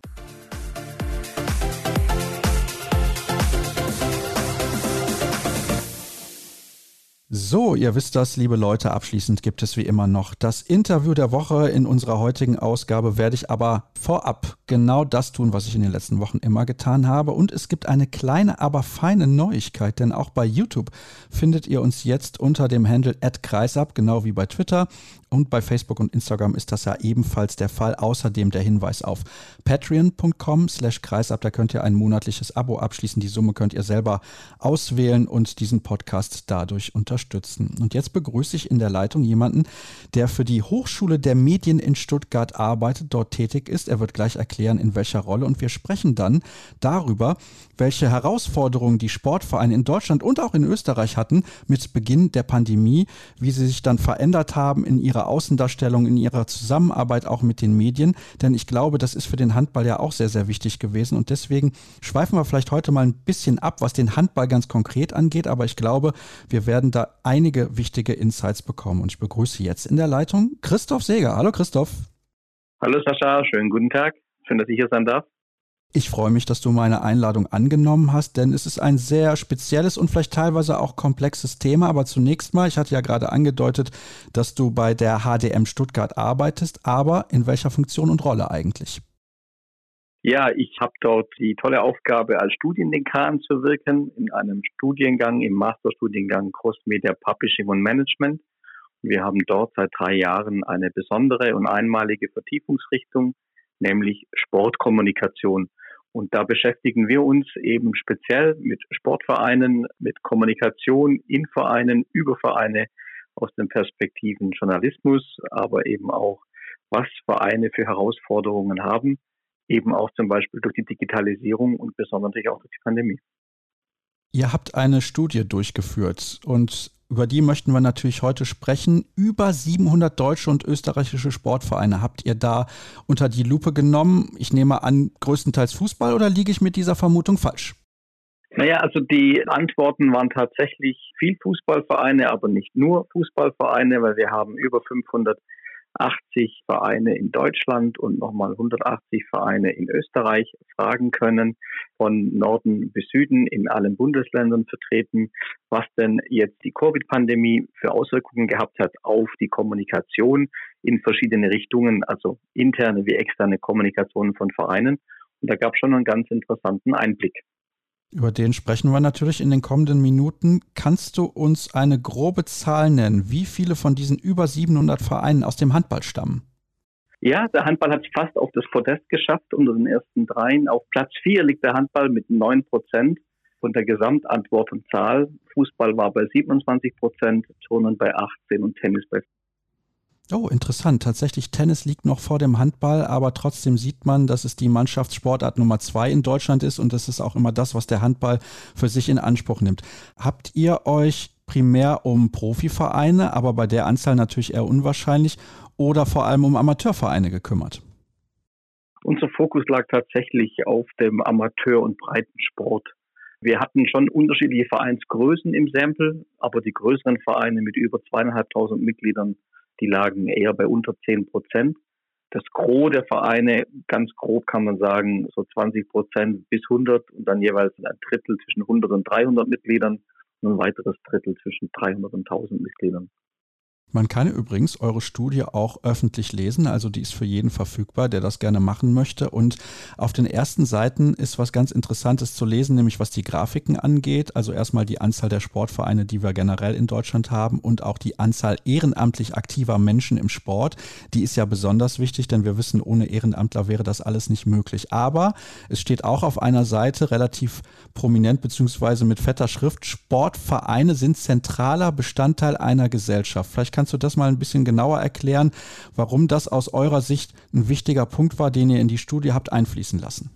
So, ihr wisst das, liebe Leute, abschließend gibt es wie immer noch das Interview der Woche. In unserer heutigen Ausgabe werde ich aber vorab genau das tun, was ich in den letzten Wochen immer getan habe. Und es gibt eine kleine, aber feine Neuigkeit, denn auch bei YouTube findet ihr uns jetzt unter dem Handle @kreisab, genau wie bei Twitter. Und bei Facebook und Instagram ist das ja ebenfalls der Fall. Außerdem der Hinweis auf patreon.com slash kreisab. Da könnt ihr ein monatliches Abo abschließen. Die Summe könnt ihr selber auswählen und diesen Podcast dadurch unterstützen. Und jetzt begrüße ich in der Leitung jemanden, der für die Hochschule der Medien in Stuttgart arbeitet, dort tätig ist. Er wird gleich erklären, in welcher Rolle. Und wir sprechen dann darüber, welche Herausforderungen die Sportvereine in Deutschland und auch in Österreich hatten mit Beginn der Pandemie, wie sie sich dann verändert haben in ihrer Außendarstellung, in ihrer Zusammenarbeit auch mit den Medien. Denn ich glaube, das ist für den Handball ja auch sehr, sehr wichtig gewesen. Und deswegen schweifen wir vielleicht heute mal ein bisschen ab, was den Handball ganz konkret angeht. Aber ich glaube, wir werden da einige wichtige Insights bekommen. Und ich begrüße jetzt in der Leitung Christoph Seger. Hallo Christoph. Hallo Sascha, schönen guten Tag. Schön, dass ich hier sein darf. Ich freue mich, dass du meine Einladung angenommen hast, denn es ist ein sehr spezielles und vielleicht teilweise auch komplexes Thema. Aber zunächst mal, ich hatte ja gerade angedeutet, dass du bei der HDM Stuttgart arbeitest, aber in welcher Funktion und Rolle eigentlich? Ja, ich habe dort die tolle Aufgabe, als Studiendekan zu wirken, in einem Studiengang, im Masterstudiengang Cross Media Publishing und Management. Wir haben dort seit drei Jahren eine besondere und einmalige Vertiefungsrichtung, nämlich Sportkommunikation. Und da beschäftigen wir uns eben speziell mit Sportvereinen, mit Kommunikation in Vereinen, über Vereine aus den Perspektiven Journalismus, aber eben auch, was Vereine für Herausforderungen haben, eben auch zum Beispiel durch die Digitalisierung und besonders auch durch die Pandemie. Ihr habt eine Studie durchgeführt und über die möchten wir natürlich heute sprechen. Über 700 deutsche und österreichische Sportvereine habt ihr da unter die Lupe genommen. Ich nehme an, größtenteils Fußball oder liege ich mit dieser Vermutung falsch? Naja, also die Antworten waren tatsächlich viel Fußballvereine, aber nicht nur Fußballvereine, weil wir haben über 500 80 Vereine in Deutschland und nochmal 180 Vereine in Österreich fragen können, von Norden bis Süden in allen Bundesländern vertreten, was denn jetzt die Covid-Pandemie für Auswirkungen gehabt hat auf die Kommunikation in verschiedene Richtungen, also interne wie externe Kommunikation von Vereinen. Und da gab es schon einen ganz interessanten Einblick. Über den sprechen wir natürlich in den kommenden Minuten. Kannst du uns eine grobe Zahl nennen, wie viele von diesen über 700 Vereinen aus dem Handball stammen? Ja, der Handball hat es fast auf das Podest geschafft unter den ersten dreien. Auf Platz vier liegt der Handball mit 9 Prozent von der Gesamtantwortenzahl. Fußball war bei 27 Prozent, Turnen bei 18 und Tennis bei Oh, interessant. Tatsächlich, Tennis liegt noch vor dem Handball, aber trotzdem sieht man, dass es die Mannschaftssportart Nummer zwei in Deutschland ist und das ist auch immer das, was der Handball für sich in Anspruch nimmt. Habt ihr euch primär um Profivereine, aber bei der Anzahl natürlich eher unwahrscheinlich, oder vor allem um Amateurvereine gekümmert? Unser Fokus lag tatsächlich auf dem Amateur- und Breitensport. Wir hatten schon unterschiedliche Vereinsgrößen im Sample, aber die größeren Vereine mit über zweieinhalbtausend Mitgliedern die lagen eher bei unter 10 Prozent. Das Gros der Vereine, ganz grob kann man sagen, so 20 Prozent bis 100 und dann jeweils ein Drittel zwischen 100 und 300 Mitgliedern und ein weiteres Drittel zwischen 300 und 1000 Mitgliedern. Man kann übrigens eure Studie auch öffentlich lesen, also die ist für jeden verfügbar, der das gerne machen möchte. Und auf den ersten Seiten ist was ganz Interessantes zu lesen, nämlich was die Grafiken angeht. Also erstmal die Anzahl der Sportvereine, die wir generell in Deutschland haben und auch die Anzahl ehrenamtlich aktiver Menschen im Sport. Die ist ja besonders wichtig, denn wir wissen, ohne Ehrenamtler wäre das alles nicht möglich. Aber es steht auch auf einer Seite relativ prominent beziehungsweise mit fetter Schrift, Sportvereine sind zentraler Bestandteil einer Gesellschaft. Vielleicht kannst du das mal ein bisschen genauer erklären, warum das aus eurer Sicht ein wichtiger Punkt war, den ihr in die Studie habt einfließen lassen?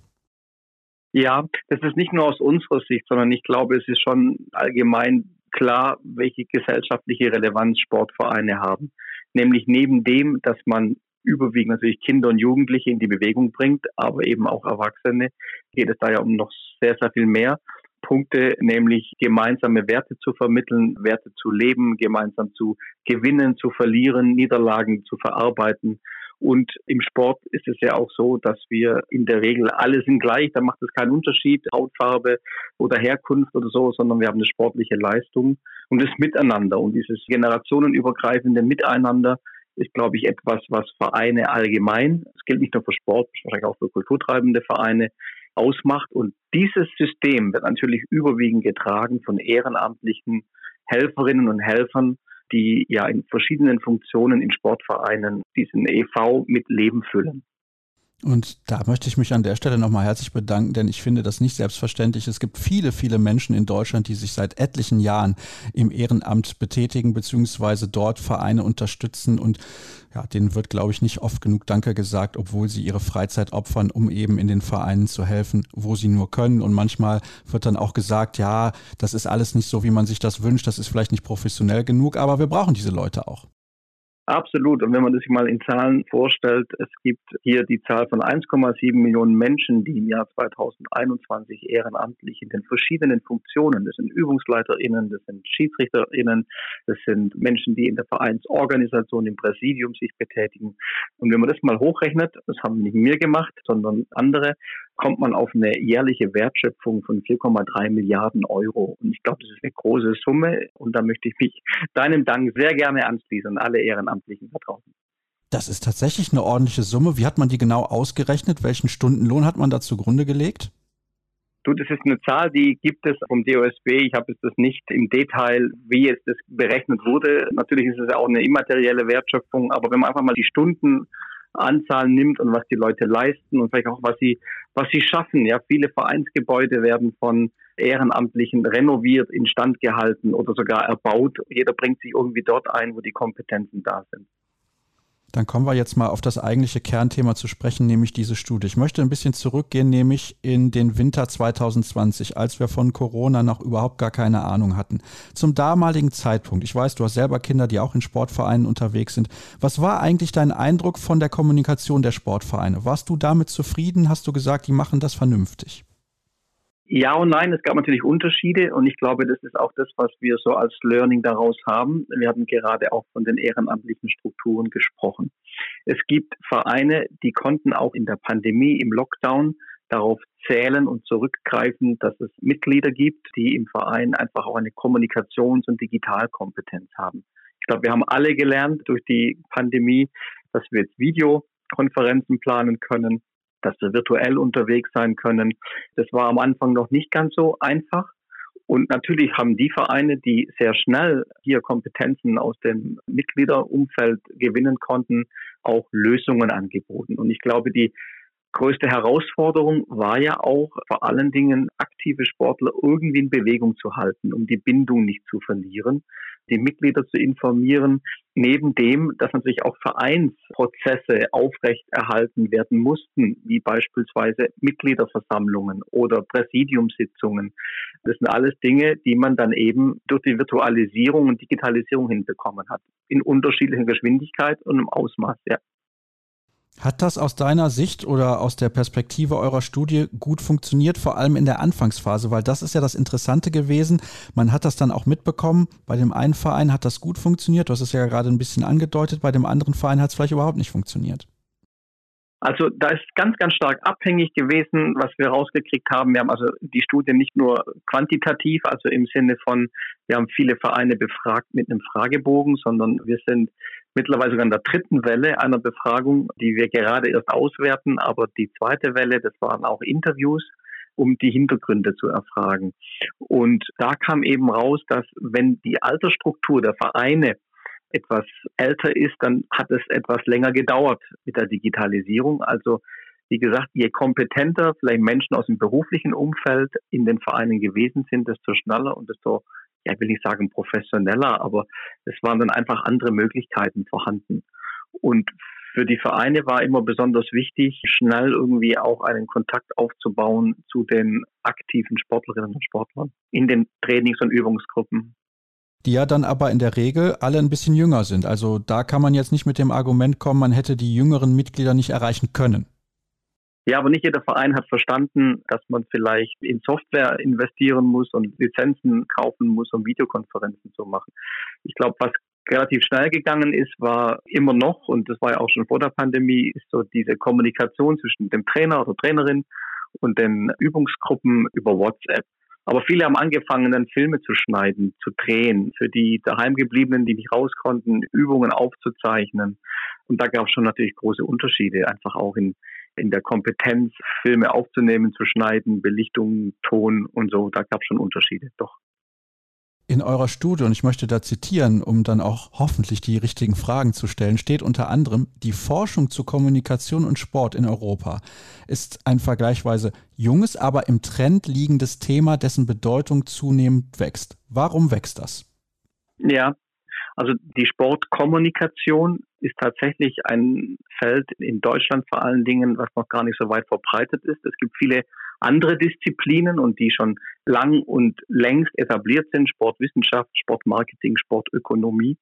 Ja, das ist nicht nur aus unserer Sicht, sondern ich glaube, es ist schon allgemein klar, welche gesellschaftliche Relevanz Sportvereine haben. Nämlich neben dem, dass man überwiegend natürlich Kinder und Jugendliche in die Bewegung bringt, aber eben auch Erwachsene, geht es da ja um noch sehr, sehr viel mehr. Punkte, nämlich gemeinsame Werte zu vermitteln, Werte zu leben, gemeinsam zu gewinnen, zu verlieren, Niederlagen zu verarbeiten. Und im Sport ist es ja auch so, dass wir in der Regel alle sind gleich, da macht es keinen Unterschied, Hautfarbe oder Herkunft oder so, sondern wir haben eine sportliche Leistung. Und das Miteinander und dieses generationenübergreifende Miteinander ist, glaube ich, etwas, was Vereine allgemein, es gilt nicht nur für Sport, wahrscheinlich auch für kulturtreibende Vereine, ausmacht. Und dieses System wird natürlich überwiegend getragen von ehrenamtlichen Helferinnen und Helfern, die ja in verschiedenen Funktionen in Sportvereinen diesen EV mit Leben füllen. Und da möchte ich mich an der Stelle nochmal herzlich bedanken, denn ich finde das nicht selbstverständlich. Es gibt viele, viele Menschen in Deutschland, die sich seit etlichen Jahren im Ehrenamt betätigen, beziehungsweise dort Vereine unterstützen. Und ja, denen wird, glaube ich, nicht oft genug Danke gesagt, obwohl sie ihre Freizeit opfern, um eben in den Vereinen zu helfen, wo sie nur können. Und manchmal wird dann auch gesagt, ja, das ist alles nicht so, wie man sich das wünscht. Das ist vielleicht nicht professionell genug, aber wir brauchen diese Leute auch. Absolut. Und wenn man das sich mal in Zahlen vorstellt, es gibt hier die Zahl von 1,7 Millionen Menschen, die im Jahr 2021 ehrenamtlich in den verschiedenen Funktionen, das sind Übungsleiterinnen, das sind Schiedsrichterinnen, das sind Menschen, die in der Vereinsorganisation, im Präsidium sich betätigen. Und wenn man das mal hochrechnet, das haben nicht wir gemacht, sondern andere, kommt man auf eine jährliche Wertschöpfung von 4,3 Milliarden Euro. Und ich glaube, das ist eine große Summe. Und da möchte ich mich deinem Dank sehr gerne anschließen, alle Ehrenamtlichen da draußen. Das ist tatsächlich eine ordentliche Summe. Wie hat man die genau ausgerechnet? Welchen Stundenlohn hat man da zugrunde gelegt? Du, das ist eine Zahl, die gibt es vom DOSB. Ich habe es das nicht im Detail, wie es das berechnet wurde. Natürlich ist es ja auch eine immaterielle Wertschöpfung, aber wenn man einfach mal die Stunden Anzahl nimmt und was die Leute leisten und vielleicht auch was sie, was sie schaffen. Ja, viele Vereinsgebäude werden von Ehrenamtlichen renoviert, instand gehalten oder sogar erbaut. Jeder bringt sich irgendwie dort ein, wo die Kompetenzen da sind. Dann kommen wir jetzt mal auf das eigentliche Kernthema zu sprechen, nämlich diese Studie. Ich möchte ein bisschen zurückgehen, nämlich in den Winter 2020, als wir von Corona noch überhaupt gar keine Ahnung hatten. Zum damaligen Zeitpunkt, ich weiß, du hast selber Kinder, die auch in Sportvereinen unterwegs sind. Was war eigentlich dein Eindruck von der Kommunikation der Sportvereine? Warst du damit zufrieden? Hast du gesagt, die machen das vernünftig? Ja und nein, es gab natürlich Unterschiede und ich glaube, das ist auch das, was wir so als Learning daraus haben. Wir haben gerade auch von den ehrenamtlichen Strukturen gesprochen. Es gibt Vereine, die konnten auch in der Pandemie, im Lockdown darauf zählen und zurückgreifen, dass es Mitglieder gibt, die im Verein einfach auch eine Kommunikations- und Digitalkompetenz haben. Ich glaube, wir haben alle gelernt durch die Pandemie, dass wir jetzt Videokonferenzen planen können, dass wir virtuell unterwegs sein können. Das war am Anfang noch nicht ganz so einfach. Und natürlich haben die Vereine, die sehr schnell hier Kompetenzen aus dem Mitgliederumfeld gewinnen konnten, auch Lösungen angeboten. Und ich glaube, die größte Herausforderung war ja auch vor allen Dingen aktive Sportler irgendwie in Bewegung zu halten, um die Bindung nicht zu verlieren, die Mitglieder zu informieren, neben dem, dass natürlich auch Vereinsprozesse aufrechterhalten werden mussten, wie beispielsweise Mitgliederversammlungen oder Präsidiumssitzungen. Das sind alles Dinge, die man dann eben durch die Virtualisierung und Digitalisierung hinbekommen hat, in unterschiedlicher Geschwindigkeit und im Ausmaß. Ja. Hat das aus deiner Sicht oder aus der Perspektive eurer Studie gut funktioniert, vor allem in der Anfangsphase? Weil das ist ja das Interessante gewesen. Man hat das dann auch mitbekommen. Bei dem einen Verein hat das gut funktioniert. Du hast es ja gerade ein bisschen angedeutet. Bei dem anderen Verein hat es vielleicht überhaupt nicht funktioniert. Also da ist ganz, ganz stark abhängig gewesen, was wir rausgekriegt haben. Wir haben also die Studie nicht nur quantitativ, also im Sinne von, wir haben viele Vereine befragt mit einem Fragebogen, sondern wir sind mittlerweile sogar in der dritten Welle einer Befragung, die wir gerade erst auswerten. Aber die zweite Welle, das waren auch Interviews um die Hintergründe zu erfragen. Und da kam eben raus, dass wenn die Altersstruktur der Vereine etwas älter ist, dann hat es etwas länger gedauert mit der Digitalisierung. Also wie gesagt, je kompetenter vielleicht Menschen aus dem beruflichen Umfeld in den Vereinen gewesen sind, desto schneller und desto ja, will ich sagen professioneller, aber es waren dann einfach andere Möglichkeiten vorhanden. Und für die Vereine war immer besonders wichtig, schnell irgendwie auch einen Kontakt aufzubauen zu den aktiven Sportlerinnen und Sportlern in den Trainings- und Übungsgruppen. Die ja dann aber in der Regel alle ein bisschen jünger sind. Also da kann man jetzt nicht mit dem Argument kommen, man hätte die jüngeren Mitglieder nicht erreichen können. Ja, aber nicht jeder Verein hat verstanden, dass man vielleicht in Software investieren muss und Lizenzen kaufen muss, um Videokonferenzen zu machen. Ich glaube, was relativ schnell gegangen ist, war immer noch, und das war ja auch schon vor der Pandemie, ist so diese Kommunikation zwischen dem Trainer oder Trainerin und den Übungsgruppen über WhatsApp. Aber viele haben angefangen, dann Filme zu schneiden, zu drehen, für die daheimgebliebenen, die nicht raus konnten, Übungen aufzuzeichnen. Und da gab es schon natürlich große Unterschiede, einfach auch in, in der Kompetenz, Filme aufzunehmen, zu schneiden, Belichtung, Ton und so. Da gab es schon Unterschiede, doch in eurer Studie, und ich möchte da zitieren, um dann auch hoffentlich die richtigen Fragen zu stellen, steht unter anderem, die Forschung zu Kommunikation und Sport in Europa ist ein vergleichsweise junges, aber im Trend liegendes Thema, dessen Bedeutung zunehmend wächst. Warum wächst das? Ja, also die Sportkommunikation ist tatsächlich ein Feld in Deutschland vor allen Dingen, was noch gar nicht so weit verbreitet ist. Es gibt viele andere Disziplinen und die schon lang und längst etabliert sind, Sportwissenschaft, Sportmarketing, Sportökonomie.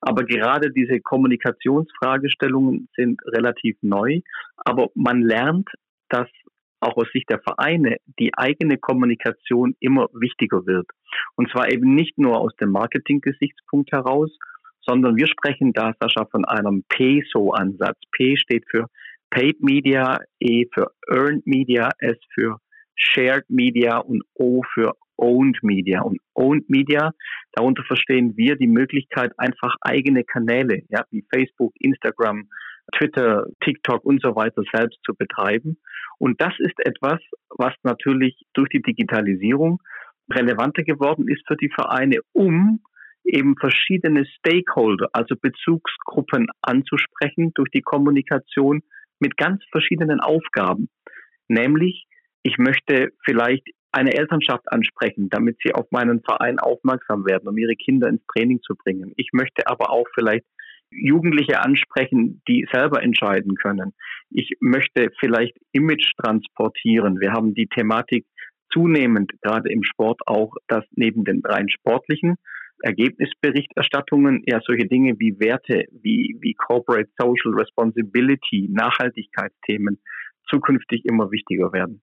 Aber gerade diese Kommunikationsfragestellungen sind relativ neu. Aber man lernt, dass auch aus Sicht der Vereine die eigene Kommunikation immer wichtiger wird. Und zwar eben nicht nur aus dem Marketing-Gesichtspunkt heraus, sondern wir sprechen da, Sascha, von einem PESO-Ansatz. P steht für Paid Media, E für Earned Media, S für Shared Media und O für Owned Media. Und Owned Media, darunter verstehen wir die Möglichkeit, einfach eigene Kanäle, ja, wie Facebook, Instagram, Twitter, TikTok und so weiter selbst zu betreiben. Und das ist etwas, was natürlich durch die Digitalisierung relevanter geworden ist für die Vereine, um eben verschiedene Stakeholder, also Bezugsgruppen anzusprechen durch die Kommunikation mit ganz verschiedenen Aufgaben. Nämlich, ich möchte vielleicht eine Elternschaft ansprechen, damit sie auf meinen Verein aufmerksam werden, um ihre Kinder ins Training zu bringen. Ich möchte aber auch vielleicht Jugendliche ansprechen, die selber entscheiden können. Ich möchte vielleicht Image transportieren. Wir haben die Thematik zunehmend gerade im Sport auch, dass neben den rein sportlichen Ergebnisberichterstattungen ja solche Dinge wie Werte, wie, wie Corporate Social Responsibility, Nachhaltigkeitsthemen zukünftig immer wichtiger werden.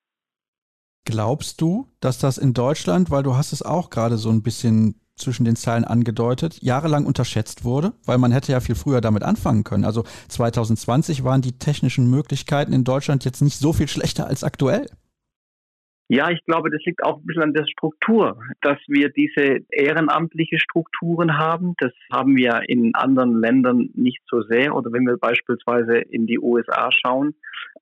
Glaubst du, dass das in Deutschland, weil du hast es auch gerade so ein bisschen zwischen den Zeilen angedeutet, jahrelang unterschätzt wurde, weil man hätte ja viel früher damit anfangen können. Also 2020 waren die technischen Möglichkeiten in Deutschland jetzt nicht so viel schlechter als aktuell. Ja, ich glaube, das liegt auch ein bisschen an der Struktur, dass wir diese ehrenamtliche Strukturen haben. Das haben wir in anderen Ländern nicht so sehr. Oder wenn wir beispielsweise in die USA schauen,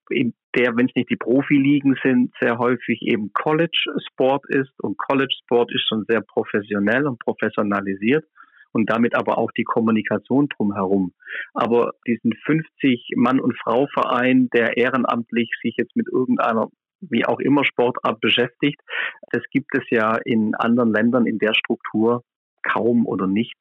in der, wenn es nicht die Profiligen sind, sehr häufig eben College-Sport ist. Und College-Sport ist schon sehr professionell und professionalisiert und damit aber auch die Kommunikation drumherum. Aber diesen 50 Mann- und Frau-Verein, der ehrenamtlich sich jetzt mit irgendeiner wie auch immer Sportart beschäftigt. Das gibt es ja in anderen Ländern in der Struktur kaum oder nicht.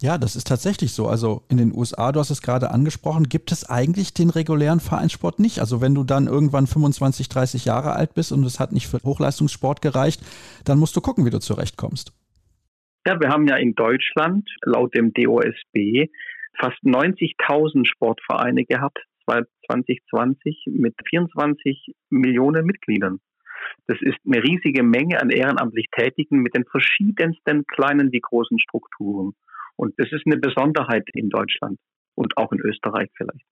Ja, das ist tatsächlich so. Also in den USA, du hast es gerade angesprochen, gibt es eigentlich den regulären Vereinssport nicht. Also wenn du dann irgendwann 25, 30 Jahre alt bist und es hat nicht für Hochleistungssport gereicht, dann musst du gucken, wie du zurechtkommst. Ja, wir haben ja in Deutschland laut dem DOSB fast 90.000 Sportvereine gehabt. 2020 mit 24 Millionen Mitgliedern. Das ist eine riesige Menge an ehrenamtlich Tätigen mit den verschiedensten kleinen wie großen Strukturen. Und das ist eine Besonderheit in Deutschland und auch in Österreich vielleicht.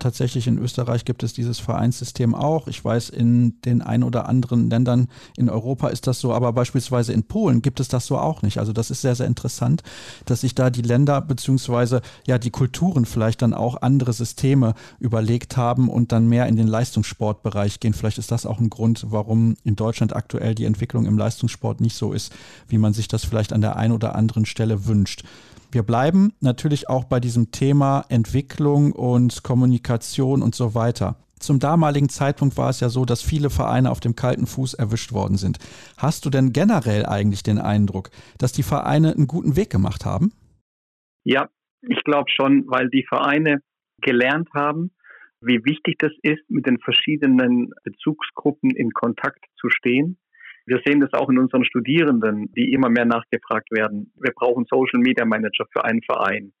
Tatsächlich in Österreich gibt es dieses Vereinssystem auch. Ich weiß, in den ein oder anderen Ländern in Europa ist das so, aber beispielsweise in Polen gibt es das so auch nicht. Also das ist sehr, sehr interessant, dass sich da die Länder beziehungsweise ja die Kulturen vielleicht dann auch andere Systeme überlegt haben und dann mehr in den Leistungssportbereich gehen. Vielleicht ist das auch ein Grund, warum in Deutschland aktuell die Entwicklung im Leistungssport nicht so ist, wie man sich das vielleicht an der einen oder anderen Stelle wünscht. Wir bleiben natürlich auch bei diesem Thema Entwicklung und Kommunikation und so weiter. Zum damaligen Zeitpunkt war es ja so, dass viele Vereine auf dem kalten Fuß erwischt worden sind. Hast du denn generell eigentlich den Eindruck, dass die Vereine einen guten Weg gemacht haben? Ja, ich glaube schon, weil die Vereine gelernt haben, wie wichtig das ist, mit den verschiedenen Bezugsgruppen in Kontakt zu stehen wir sehen das auch in unseren Studierenden, die immer mehr nachgefragt werden. Wir brauchen Social Media Manager für einen Verein.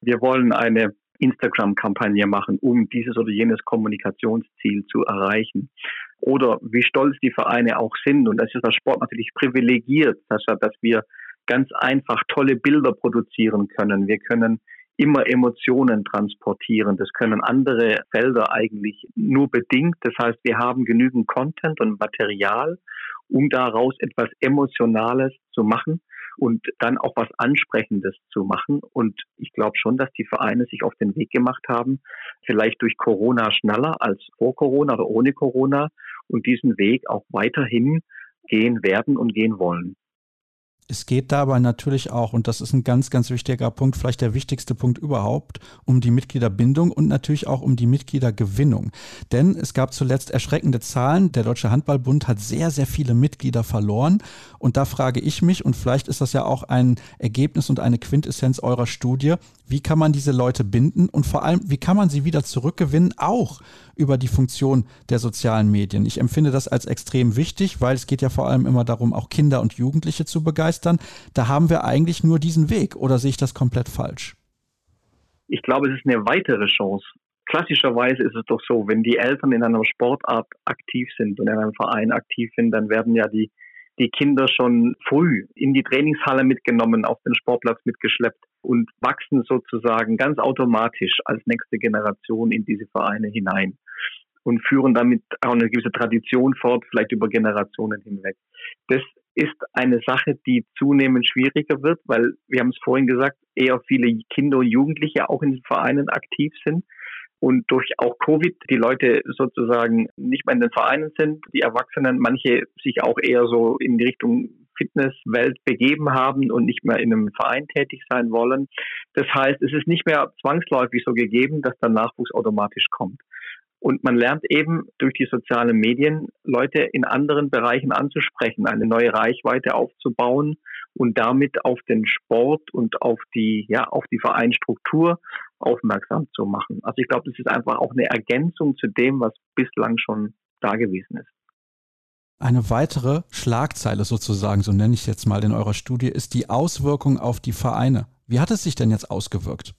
Wir wollen eine Instagram-Kampagne machen, um dieses oder jenes Kommunikationsziel zu erreichen. Oder wie stolz die Vereine auch sind. Und das ist das Sport natürlich privilegiert, dass wir ganz einfach tolle Bilder produzieren können. Wir können immer Emotionen transportieren. Das können andere Felder eigentlich nur bedingt. Das heißt, wir haben genügend Content und Material, um daraus etwas Emotionales zu machen und dann auch was Ansprechendes zu machen. Und ich glaube schon, dass die Vereine sich auf den Weg gemacht haben, vielleicht durch Corona schneller als vor Corona oder ohne Corona und diesen Weg auch weiterhin gehen werden und gehen wollen. Es geht dabei natürlich auch, und das ist ein ganz, ganz wichtiger Punkt, vielleicht der wichtigste Punkt überhaupt, um die Mitgliederbindung und natürlich auch um die Mitgliedergewinnung. Denn es gab zuletzt erschreckende Zahlen. Der Deutsche Handballbund hat sehr, sehr viele Mitglieder verloren. Und da frage ich mich, und vielleicht ist das ja auch ein Ergebnis und eine Quintessenz eurer Studie, wie kann man diese Leute binden und vor allem, wie kann man sie wieder zurückgewinnen, auch über die Funktion der sozialen Medien. Ich empfinde das als extrem wichtig, weil es geht ja vor allem immer darum, auch Kinder und Jugendliche zu begeistern. Da haben wir eigentlich nur diesen Weg oder sehe ich das komplett falsch? Ich glaube, es ist eine weitere Chance. Klassischerweise ist es doch so, wenn die Eltern in einer Sportart aktiv sind und in einem Verein aktiv sind, dann werden ja die, die Kinder schon früh in die Trainingshalle mitgenommen, auf den Sportplatz mitgeschleppt und wachsen sozusagen ganz automatisch als nächste Generation in diese Vereine hinein und führen damit auch eine gewisse Tradition fort, vielleicht über Generationen hinweg. Das ist eine Sache, die zunehmend schwieriger wird, weil wir haben es vorhin gesagt, eher viele Kinder und Jugendliche auch in den Vereinen aktiv sind und durch auch Covid die Leute sozusagen nicht mehr in den Vereinen sind, die Erwachsenen, manche sich auch eher so in die Richtung Fitnesswelt begeben haben und nicht mehr in einem Verein tätig sein wollen. Das heißt, es ist nicht mehr zwangsläufig so gegeben, dass der Nachwuchs automatisch kommt. Und man lernt eben durch die sozialen Medien Leute in anderen Bereichen anzusprechen, eine neue Reichweite aufzubauen und damit auf den Sport und auf die, ja, auf die Vereinstruktur aufmerksam zu machen. Also ich glaube, das ist einfach auch eine Ergänzung zu dem, was bislang schon da gewesen ist. Eine weitere Schlagzeile sozusagen, so nenne ich es jetzt mal in eurer Studie, ist die Auswirkung auf die Vereine. Wie hat es sich denn jetzt ausgewirkt?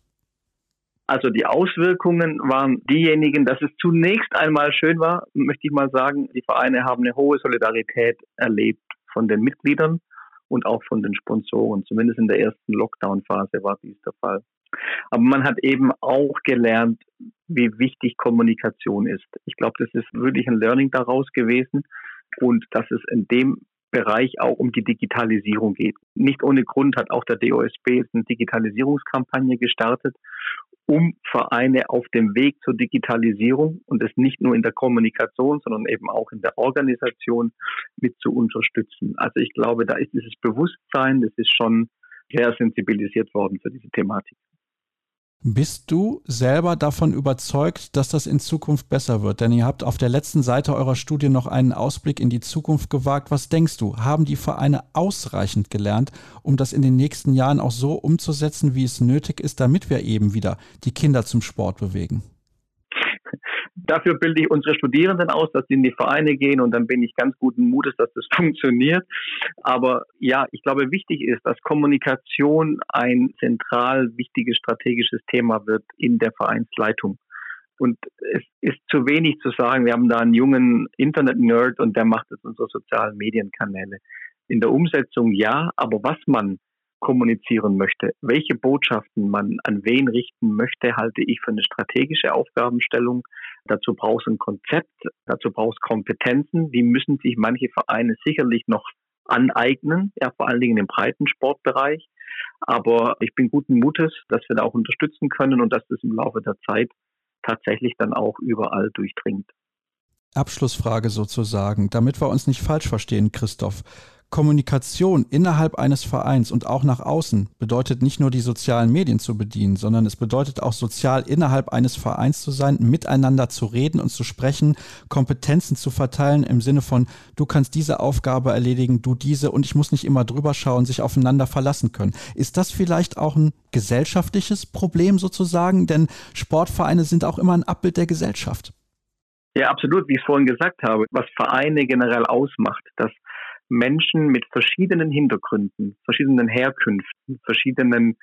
Also die Auswirkungen waren diejenigen, dass es zunächst einmal schön war, möchte ich mal sagen, die Vereine haben eine hohe Solidarität erlebt von den Mitgliedern und auch von den Sponsoren. Zumindest in der ersten Lockdown-Phase war dies der Fall. Aber man hat eben auch gelernt, wie wichtig Kommunikation ist. Ich glaube, das ist wirklich ein Learning daraus gewesen und dass es in dem Bereich auch um die Digitalisierung geht. Nicht ohne Grund hat auch der DOSB eine Digitalisierungskampagne gestartet um Vereine auf dem Weg zur Digitalisierung und es nicht nur in der Kommunikation, sondern eben auch in der Organisation mit zu unterstützen. Also ich glaube, da ist dieses Bewusstsein, das ist schon sehr sensibilisiert worden für diese Thematik. Bist du selber davon überzeugt, dass das in Zukunft besser wird? Denn ihr habt auf der letzten Seite eurer Studie noch einen Ausblick in die Zukunft gewagt. Was denkst du? Haben die Vereine ausreichend gelernt, um das in den nächsten Jahren auch so umzusetzen, wie es nötig ist, damit wir eben wieder die Kinder zum Sport bewegen? Dafür bilde ich unsere Studierenden aus, dass sie in die Vereine gehen und dann bin ich ganz guten Mutes, dass das funktioniert. Aber ja, ich glaube, wichtig ist, dass Kommunikation ein zentral wichtiges strategisches Thema wird in der Vereinsleitung. Und es ist zu wenig zu sagen, wir haben da einen jungen Internet-Nerd und der macht jetzt unsere sozialen Medienkanäle. In der Umsetzung ja, aber was man kommunizieren möchte, welche Botschaften man an wen richten möchte, halte ich für eine strategische Aufgabenstellung. Dazu braucht es ein Konzept, dazu braucht es Kompetenzen, die müssen sich manche Vereine sicherlich noch aneignen, ja, vor allen Dingen im Breitensportbereich. Aber ich bin guten Mutes, dass wir da auch unterstützen können und dass das im Laufe der Zeit tatsächlich dann auch überall durchdringt. Abschlussfrage sozusagen, damit wir uns nicht falsch verstehen, Christoph. Kommunikation innerhalb eines Vereins und auch nach außen bedeutet nicht nur die sozialen Medien zu bedienen, sondern es bedeutet auch sozial innerhalb eines Vereins zu sein, miteinander zu reden und zu sprechen, Kompetenzen zu verteilen im Sinne von, du kannst diese Aufgabe erledigen, du diese und ich muss nicht immer drüber schauen, sich aufeinander verlassen können. Ist das vielleicht auch ein gesellschaftliches Problem sozusagen? Denn Sportvereine sind auch immer ein Abbild der Gesellschaft. Ja, absolut, wie ich es vorhin gesagt habe, was Vereine generell ausmacht, dass Menschen mit verschiedenen Hintergründen, verschiedenen Herkünften, verschiedenen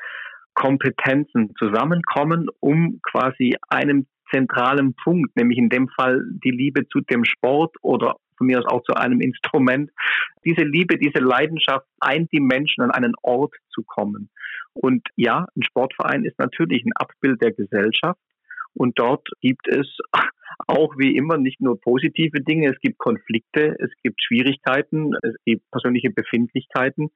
Kompetenzen zusammenkommen, um quasi einem zentralen Punkt, nämlich in dem Fall die Liebe zu dem Sport oder von mir aus auch zu einem Instrument. Diese Liebe, diese Leidenschaft eint die Menschen an einen Ort zu kommen. Und ja, ein Sportverein ist natürlich ein Abbild der Gesellschaft. Und dort gibt es auch wie immer nicht nur positive Dinge, es gibt Konflikte, es gibt Schwierigkeiten, es gibt persönliche Befindlichkeiten,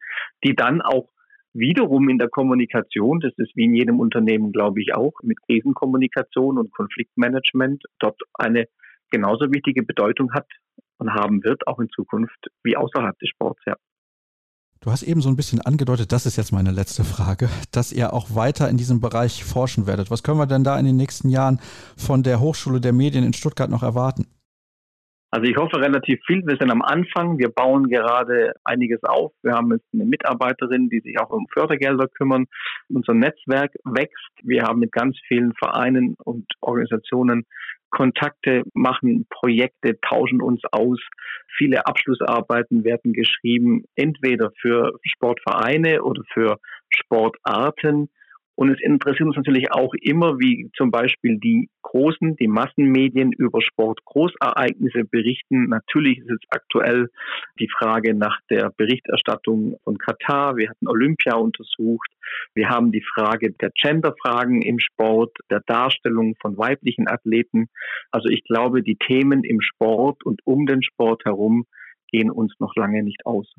die dann auch wiederum in der Kommunikation, das ist wie in jedem Unternehmen, glaube ich, auch mit Krisenkommunikation und Konfliktmanagement dort eine genauso wichtige Bedeutung hat und haben wird, auch in Zukunft wie außerhalb des Sports, ja. Du hast eben so ein bisschen angedeutet, das ist jetzt meine letzte Frage, dass ihr auch weiter in diesem Bereich forschen werdet. Was können wir denn da in den nächsten Jahren von der Hochschule der Medien in Stuttgart noch erwarten? Also ich hoffe relativ viel. Wir sind am Anfang. Wir bauen gerade einiges auf. Wir haben jetzt eine Mitarbeiterin, die sich auch um Fördergelder kümmern. Unser Netzwerk wächst. Wir haben mit ganz vielen Vereinen und Organisationen Kontakte, machen Projekte, tauschen uns aus. Viele Abschlussarbeiten werden geschrieben, entweder für Sportvereine oder für Sportarten. Und es interessiert uns natürlich auch immer, wie zum Beispiel die großen, die Massenmedien über Sportgroßereignisse berichten. Natürlich ist es aktuell die Frage nach der Berichterstattung von Katar. Wir hatten Olympia untersucht. Wir haben die Frage der Genderfragen im Sport, der Darstellung von weiblichen Athleten. Also ich glaube, die Themen im Sport und um den Sport herum gehen uns noch lange nicht aus.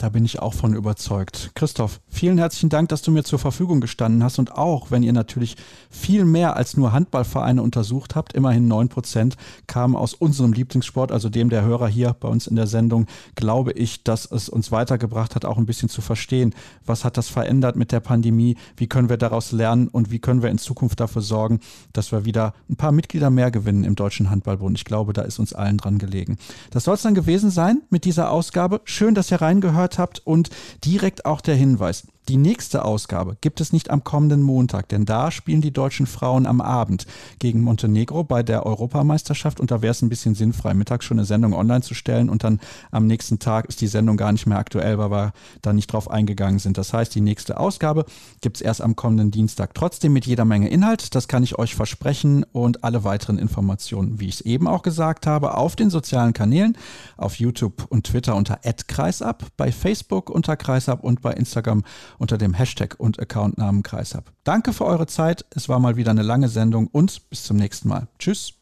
Da bin ich auch von überzeugt. Christoph, vielen herzlichen Dank, dass du mir zur Verfügung gestanden hast und auch, wenn ihr natürlich viel mehr als nur Handballvereine untersucht habt, immerhin neun Prozent kamen aus unserem Lieblingssport, also dem der Hörer hier bei uns in der Sendung, glaube ich, dass es uns weitergebracht hat, auch ein bisschen zu verstehen, was hat das verändert mit der Pandemie, wie können wir daraus lernen und wie können wir in Zukunft dafür sorgen, dass wir wieder ein paar Mitglieder mehr gewinnen im Deutschen Handballbund. Ich glaube, da ist uns allen dran gelegen. Das soll es dann gewesen sein mit dieser Ausgabe. Schön, dass ihr reingehört gehört habt und direkt auch der Hinweis. Die nächste Ausgabe gibt es nicht am kommenden Montag, denn da spielen die deutschen Frauen am Abend gegen Montenegro bei der Europameisterschaft und da wäre es ein bisschen sinnfrei, mittags schon eine Sendung online zu stellen und dann am nächsten Tag ist die Sendung gar nicht mehr aktuell, weil wir da nicht drauf eingegangen sind. Das heißt, die nächste Ausgabe gibt es erst am kommenden Dienstag. Trotzdem mit jeder Menge Inhalt, das kann ich euch versprechen und alle weiteren Informationen, wie ich es eben auch gesagt habe, auf den sozialen Kanälen, auf YouTube und Twitter unter @kreisab, bei Facebook unter kreisab und bei Instagram unter dem Hashtag und Accountnamen Kreishab. Danke für eure Zeit. Es war mal wieder eine lange Sendung und bis zum nächsten Mal. Tschüss.